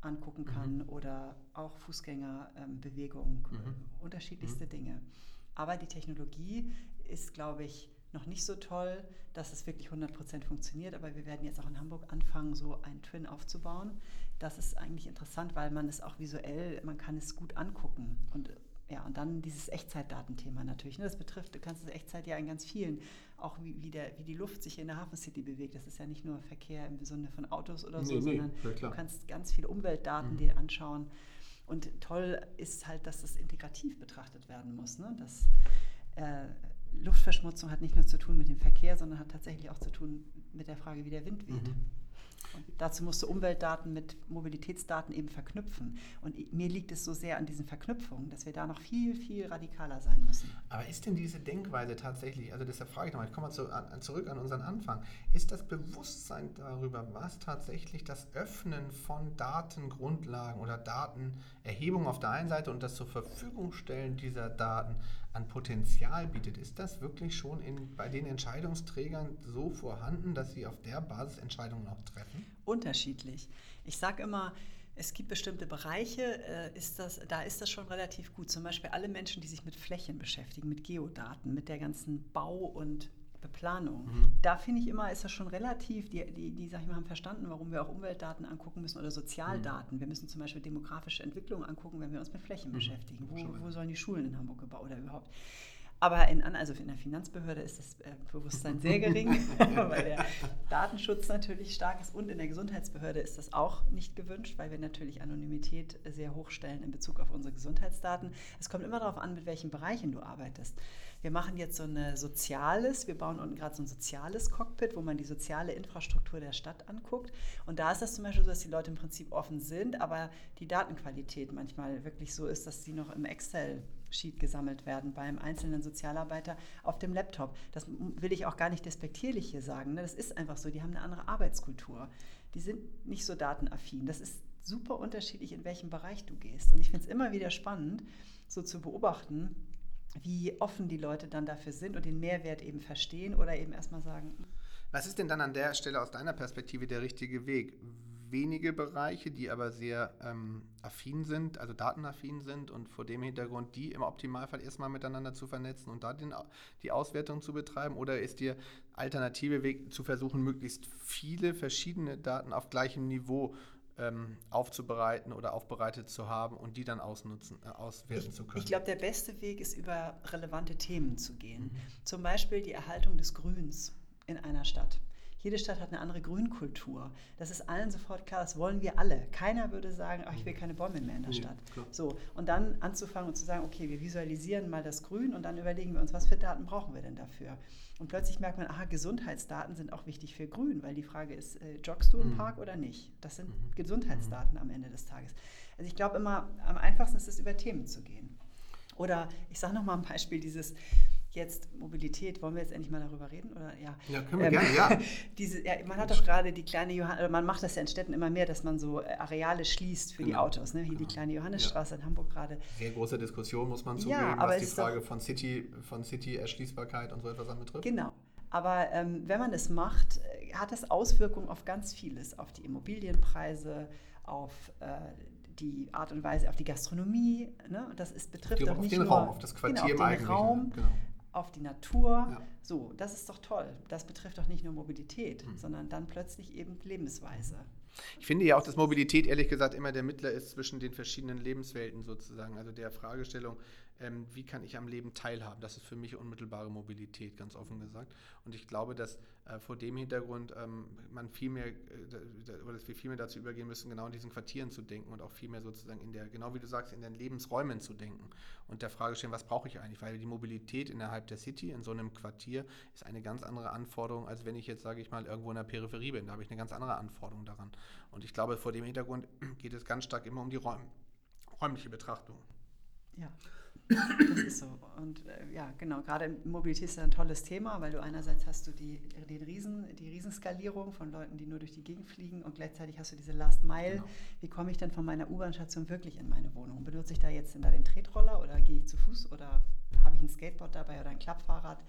angucken kann mhm. oder auch Fußgängerbewegung, ähm, mhm. unterschiedlichste mhm. Dinge. Aber die Technologie ist, glaube ich, noch nicht so toll, dass es wirklich 100% funktioniert. Aber wir werden jetzt auch in Hamburg anfangen, so ein Twin aufzubauen. Das ist eigentlich interessant, weil man es auch visuell, man kann es gut angucken. Und ja, und dann dieses Echtzeitdatenthema natürlich. Ne? Das betrifft, du kannst das Echtzeit ja in ganz vielen, auch wie, wie, der, wie die Luft sich in der Hafen City bewegt. Das ist ja nicht nur Verkehr im Sinne von Autos oder so, nee, sondern du kannst ganz viele Umweltdaten mhm. dir anschauen. Und toll ist halt, dass das integrativ betrachtet werden muss. Ne? Dass äh, Luftverschmutzung hat nicht nur zu tun mit dem Verkehr, sondern hat tatsächlich auch zu tun mit der Frage, wie der Wind weht. Mhm. Und dazu musst du Umweltdaten mit Mobilitätsdaten eben verknüpfen. Und mir liegt es so sehr an diesen Verknüpfungen, dass wir da noch viel, viel radikaler sein müssen. Aber ist denn diese Denkweise tatsächlich, also deshalb frage ich nochmal, ich komme mal zu, an, zurück an unseren Anfang, ist das Bewusstsein darüber, was tatsächlich das Öffnen von Datengrundlagen oder Datenerhebung auf der einen Seite und das zur Verfügung stellen dieser Daten an Potenzial bietet, ist das wirklich schon in, bei den Entscheidungsträgern so vorhanden, dass sie auf der Basis Entscheidungen auch treffen? Unterschiedlich. Ich sage immer, es gibt bestimmte Bereiche, äh, ist das, da ist das schon relativ gut. Zum Beispiel alle Menschen, die sich mit Flächen beschäftigen, mit Geodaten, mit der ganzen Bau- und Beplanung. Mhm. Da finde ich immer, ist das schon relativ, die, die, die, sag ich mal, haben verstanden, warum wir auch Umweltdaten angucken müssen oder Sozialdaten. Mhm. Wir müssen zum Beispiel demografische Entwicklung angucken, wenn wir uns mit Flächen mhm. beschäftigen. Wo, wo sollen die Schulen in Hamburg gebaut oder überhaupt? Aber in, also in der Finanzbehörde ist das äh, Bewusstsein sehr gering, weil der Datenschutz natürlich stark ist. Und in der Gesundheitsbehörde ist das auch nicht gewünscht, weil wir natürlich Anonymität sehr hoch stellen in Bezug auf unsere Gesundheitsdaten. Es kommt immer darauf an, mit welchen Bereichen du arbeitest. Wir machen jetzt so ein soziales, wir bauen unten gerade so ein soziales Cockpit, wo man die soziale Infrastruktur der Stadt anguckt. Und da ist das zum Beispiel so, dass die Leute im Prinzip offen sind, aber die Datenqualität manchmal wirklich so ist, dass sie noch im Excel Sheet gesammelt werden beim einzelnen Sozialarbeiter auf dem Laptop. Das will ich auch gar nicht despektierlich hier sagen. Ne? Das ist einfach so. Die haben eine andere Arbeitskultur. Die sind nicht so datenaffin. Das ist super unterschiedlich, in welchem Bereich du gehst. Und ich finde es immer wieder spannend, so zu beobachten, wie offen die Leute dann dafür sind und den Mehrwert eben verstehen oder eben erstmal sagen. Was ist denn dann an der Stelle aus deiner Perspektive der richtige Weg? Wenige Bereiche, die aber sehr ähm, affin sind, also datenaffin sind und vor dem Hintergrund die im Optimalfall erstmal miteinander zu vernetzen und da den, die Auswertung zu betreiben? Oder ist dir alternative Weg zu versuchen, möglichst viele verschiedene Daten auf gleichem Niveau ähm, aufzubereiten oder aufbereitet zu haben und die dann ausnutzen, äh, auswerten ich, zu können? Ich glaube, der beste Weg ist, über relevante Themen zu gehen. Mhm. Zum Beispiel die Erhaltung des Grüns in einer Stadt. Jede Stadt hat eine andere Grünkultur. Das ist allen sofort klar, das wollen wir alle. Keiner würde sagen, ach, ich will keine Bäume mehr in der Stadt. Ja, so, und dann anzufangen und zu sagen, okay, wir visualisieren mal das Grün und dann überlegen wir uns, was für Daten brauchen wir denn dafür? Und plötzlich merkt man, aha, Gesundheitsdaten sind auch wichtig für Grün, weil die Frage ist, äh, joggst du im mhm. Park oder nicht? Das sind mhm. Gesundheitsdaten am Ende des Tages. Also ich glaube immer, am einfachsten ist es, über Themen zu gehen. Oder ich sage noch mal ein Beispiel, dieses jetzt Mobilität, wollen wir jetzt endlich mal darüber reden? Oder? Ja, ja können wir ähm, gerne, ja. diese, ja. Man hat doch gerade die kleine Johannes, man macht das ja in Städten immer mehr, dass man so äh, Areale schließt für genau. die Autos, ne? wie genau. die kleine Johannesstraße ja. in Hamburg gerade. Sehr große Diskussion, muss man zugeben, ja, was die Frage von City, von City-Erschließbarkeit und so etwas anbetrifft. Genau. Aber ähm, wenn man es macht, äh, hat es Auswirkungen auf ganz vieles, auf die Immobilienpreise, auf äh, die Art und Weise, auf die Gastronomie. Ne? Das ist, betrifft auch nicht den nur Raum, auf das Quartier genau, auf den Raum, genau auf die Natur. Ja. So, das ist doch toll. Das betrifft doch nicht nur Mobilität, mhm. sondern dann plötzlich eben Lebensweise. Ich finde ja auch, dass Mobilität ehrlich gesagt immer der Mittler ist zwischen den verschiedenen Lebenswelten sozusagen. Also der Fragestellung, ähm, wie kann ich am Leben teilhaben? Das ist für mich unmittelbare Mobilität, ganz offen gesagt. Und ich glaube, dass äh, vor dem Hintergrund ähm, man viel mehr, äh, oder dass wir viel mehr dazu übergehen müssen, genau in diesen Quartieren zu denken und auch viel mehr sozusagen in der, genau wie du sagst, in den Lebensräumen zu denken und der Frage stellen, was brauche ich eigentlich? Weil die Mobilität innerhalb der City, in so einem Quartier, ist eine ganz andere Anforderung, als wenn ich jetzt, sage ich mal, irgendwo in der Peripherie bin. Da habe ich eine ganz andere Anforderung daran. Und ich glaube, vor dem Hintergrund geht es ganz stark immer um die Räum räumliche Betrachtung. Ja. Das ist so. Und äh, ja, genau, gerade Mobilität ist ja ein tolles Thema, weil du einerseits hast du die, den Riesen, die Riesenskalierung von Leuten, die nur durch die Gegend fliegen und gleichzeitig hast du diese Last Mile. Genau. Wie komme ich denn von meiner U-Bahn-Station wirklich in meine Wohnung? Benutze ich da jetzt da den Tretroller oder gehe ich zu Fuß oder habe ich ein Skateboard dabei oder ein Klappfahrrad?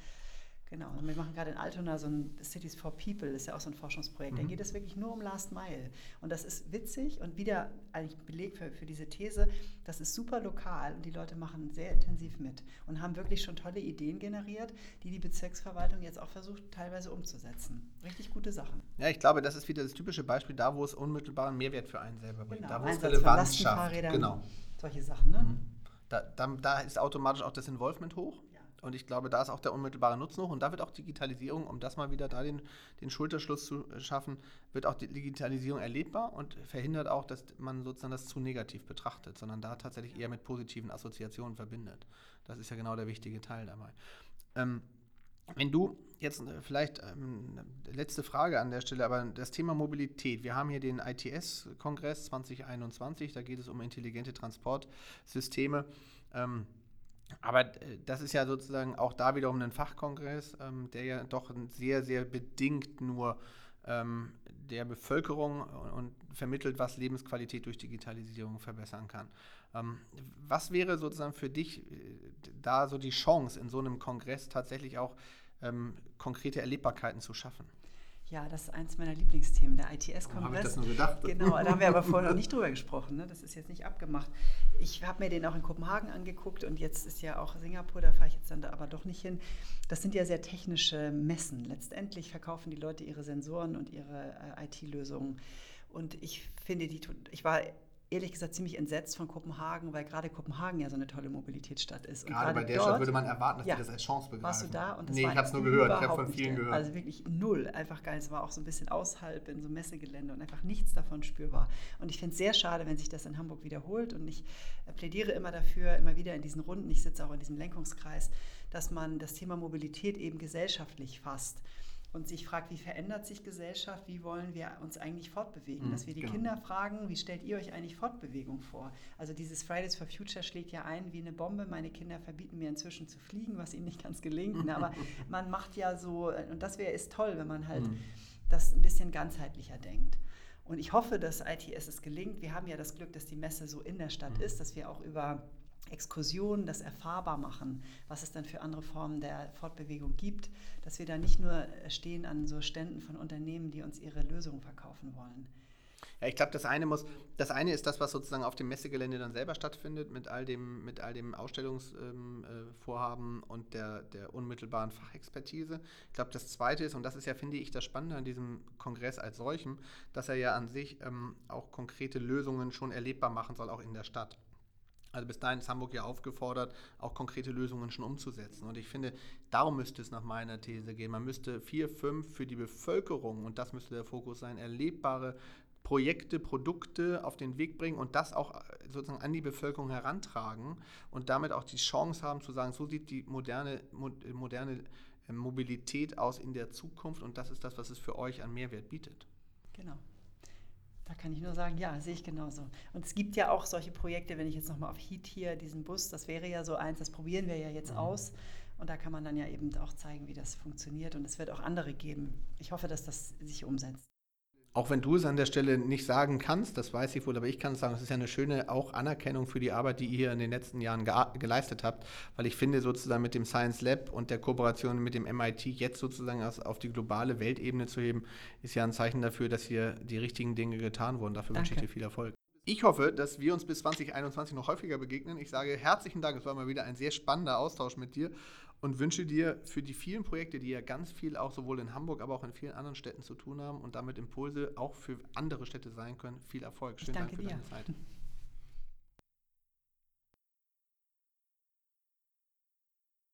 Genau, und wir machen gerade in Altona so ein Cities for People, das ist ja auch so ein Forschungsprojekt. Mhm. Da geht es wirklich nur um Last Mile. Und das ist witzig und wieder eigentlich Beleg für, für diese These, das ist super lokal und die Leute machen sehr intensiv mit und haben wirklich schon tolle Ideen generiert, die die Bezirksverwaltung jetzt auch versucht, teilweise umzusetzen. Richtig gute Sachen. Ja, ich glaube, das ist wieder das typische Beispiel da, wo es unmittelbaren Mehrwert für einen selber bringt. Genau, da, wo es Relevanz schafft. Genau. Solche Sachen, ne? Mhm. Da, da, da ist automatisch auch das Involvement hoch. Und ich glaube, da ist auch der unmittelbare Nutzen hoch. Und da wird auch Digitalisierung, um das mal wieder da den, den Schulterschluss zu schaffen, wird auch die Digitalisierung erlebbar und verhindert auch, dass man sozusagen das zu negativ betrachtet, sondern da tatsächlich eher mit positiven Assoziationen verbindet. Das ist ja genau der wichtige Teil dabei. Ähm, wenn du jetzt äh, vielleicht ähm, letzte Frage an der Stelle, aber das Thema Mobilität. Wir haben hier den ITS-Kongress 2021, da geht es um intelligente Transportsysteme. Ähm, aber äh, das ist ja sozusagen auch da wiederum ein Fachkongress, ähm, der ja doch sehr, sehr bedingt nur ähm, der Bevölkerung und vermittelt, was Lebensqualität durch Digitalisierung verbessern kann. Ähm, was wäre sozusagen für dich äh, da so die Chance, in so einem Kongress tatsächlich auch ähm, konkrete Erlebbarkeiten zu schaffen? Ja, das ist eins meiner Lieblingsthemen, der ITS-Kongress. Habe ich das nur gedacht? Genau, da haben wir aber vorher noch nicht drüber gesprochen. Ne? Das ist jetzt nicht abgemacht. Ich habe mir den auch in Kopenhagen angeguckt und jetzt ist ja auch Singapur, da fahre ich jetzt dann aber doch nicht hin. Das sind ja sehr technische Messen. Letztendlich verkaufen die Leute ihre Sensoren und ihre äh, IT-Lösungen. Und ich finde, die, ich war ehrlich gesagt ziemlich entsetzt von Kopenhagen, weil gerade Kopenhagen ja so eine tolle Mobilitätsstadt ist. gerade, gerade bei der dort, Stadt würde man erwarten, dass ja, die das als Chance begreifen. Warst du da? Und das nee, ich habe es nur gehört, ich habe von vielen gehört. Also wirklich null, einfach geil. Es war auch so ein bisschen außerhalb in so einem Messegelände und einfach nichts davon spürbar. Und ich finde es sehr schade, wenn sich das in Hamburg wiederholt und ich plädiere immer dafür, immer wieder in diesen Runden, ich sitze auch in diesem Lenkungskreis, dass man das Thema Mobilität eben gesellschaftlich fasst und sich fragt, wie verändert sich Gesellschaft, wie wollen wir uns eigentlich fortbewegen? Mhm, Dass wir die genau. Kinder fragen, wie stellt ihr euch eigentlich Fortbewegung vor? Also dieses Fridays for Future schlägt ja ein wie eine Bombe. Meine Kinder verbieten mir inzwischen zu fliegen, was ihnen nicht ganz gelingt. Ne? Aber man macht ja so, und das wäre ist toll, wenn man halt mhm. das ein bisschen ganzheitlicher denkt. Und ich hoffe, dass ITS es gelingt. Wir haben ja das Glück, dass die Messe so in der Stadt mhm. ist, dass wir auch über Exkursionen, das erfahrbar machen, was es dann für andere Formen der Fortbewegung gibt, dass wir da nicht nur stehen an so Ständen von Unternehmen, die uns ihre Lösungen verkaufen wollen. Ja, ich glaube, das eine muss, das eine ist das, was sozusagen auf dem Messegelände dann selber stattfindet, mit all dem, mit all dem Ausstellungsvorhaben ähm, äh, und der, der unmittelbaren Fachexpertise. Ich glaube, das zweite ist, und das ist ja, finde ich, das Spannende an diesem Kongress als solchem, dass er ja an sich ähm, auch konkrete Lösungen schon erlebbar machen soll, auch in der Stadt. Also bis dahin ist Hamburg ja aufgefordert, auch konkrete Lösungen schon umzusetzen. Und ich finde, darum müsste es nach meiner These gehen. Man müsste vier, fünf für die Bevölkerung, und das müsste der Fokus sein, erlebbare Projekte, Produkte auf den Weg bringen und das auch äh, sozusagen an die Bevölkerung herantragen und damit auch die Chance haben zu sagen, so sieht die moderne, moderne äh, Mobilität aus in der Zukunft und das ist das, was es für euch an Mehrwert bietet. Genau. Da kann ich nur sagen, ja, sehe ich genauso. Und es gibt ja auch solche Projekte, wenn ich jetzt nochmal auf Heat hier, diesen Bus, das wäre ja so eins, das probieren wir ja jetzt mhm. aus. Und da kann man dann ja eben auch zeigen, wie das funktioniert. Und es wird auch andere geben. Ich hoffe, dass das sich umsetzt auch wenn du es an der Stelle nicht sagen kannst, das weiß ich wohl, aber ich kann es sagen, es ist ja eine schöne auch Anerkennung für die Arbeit, die ihr in den letzten Jahren ge geleistet habt, weil ich finde sozusagen mit dem Science Lab und der Kooperation mit dem MIT jetzt sozusagen auf die globale Weltebene zu heben, ist ja ein Zeichen dafür, dass hier die richtigen Dinge getan wurden. Dafür Danke. wünsche ich dir viel Erfolg. Ich hoffe, dass wir uns bis 2021 noch häufiger begegnen. Ich sage herzlichen Dank, es war mal wieder ein sehr spannender Austausch mit dir und wünsche dir für die vielen Projekte, die ja ganz viel auch sowohl in Hamburg, aber auch in vielen anderen Städten zu tun haben und damit Impulse auch für andere Städte sein können, viel Erfolg. Schönen Dank für dir. deine Zeit.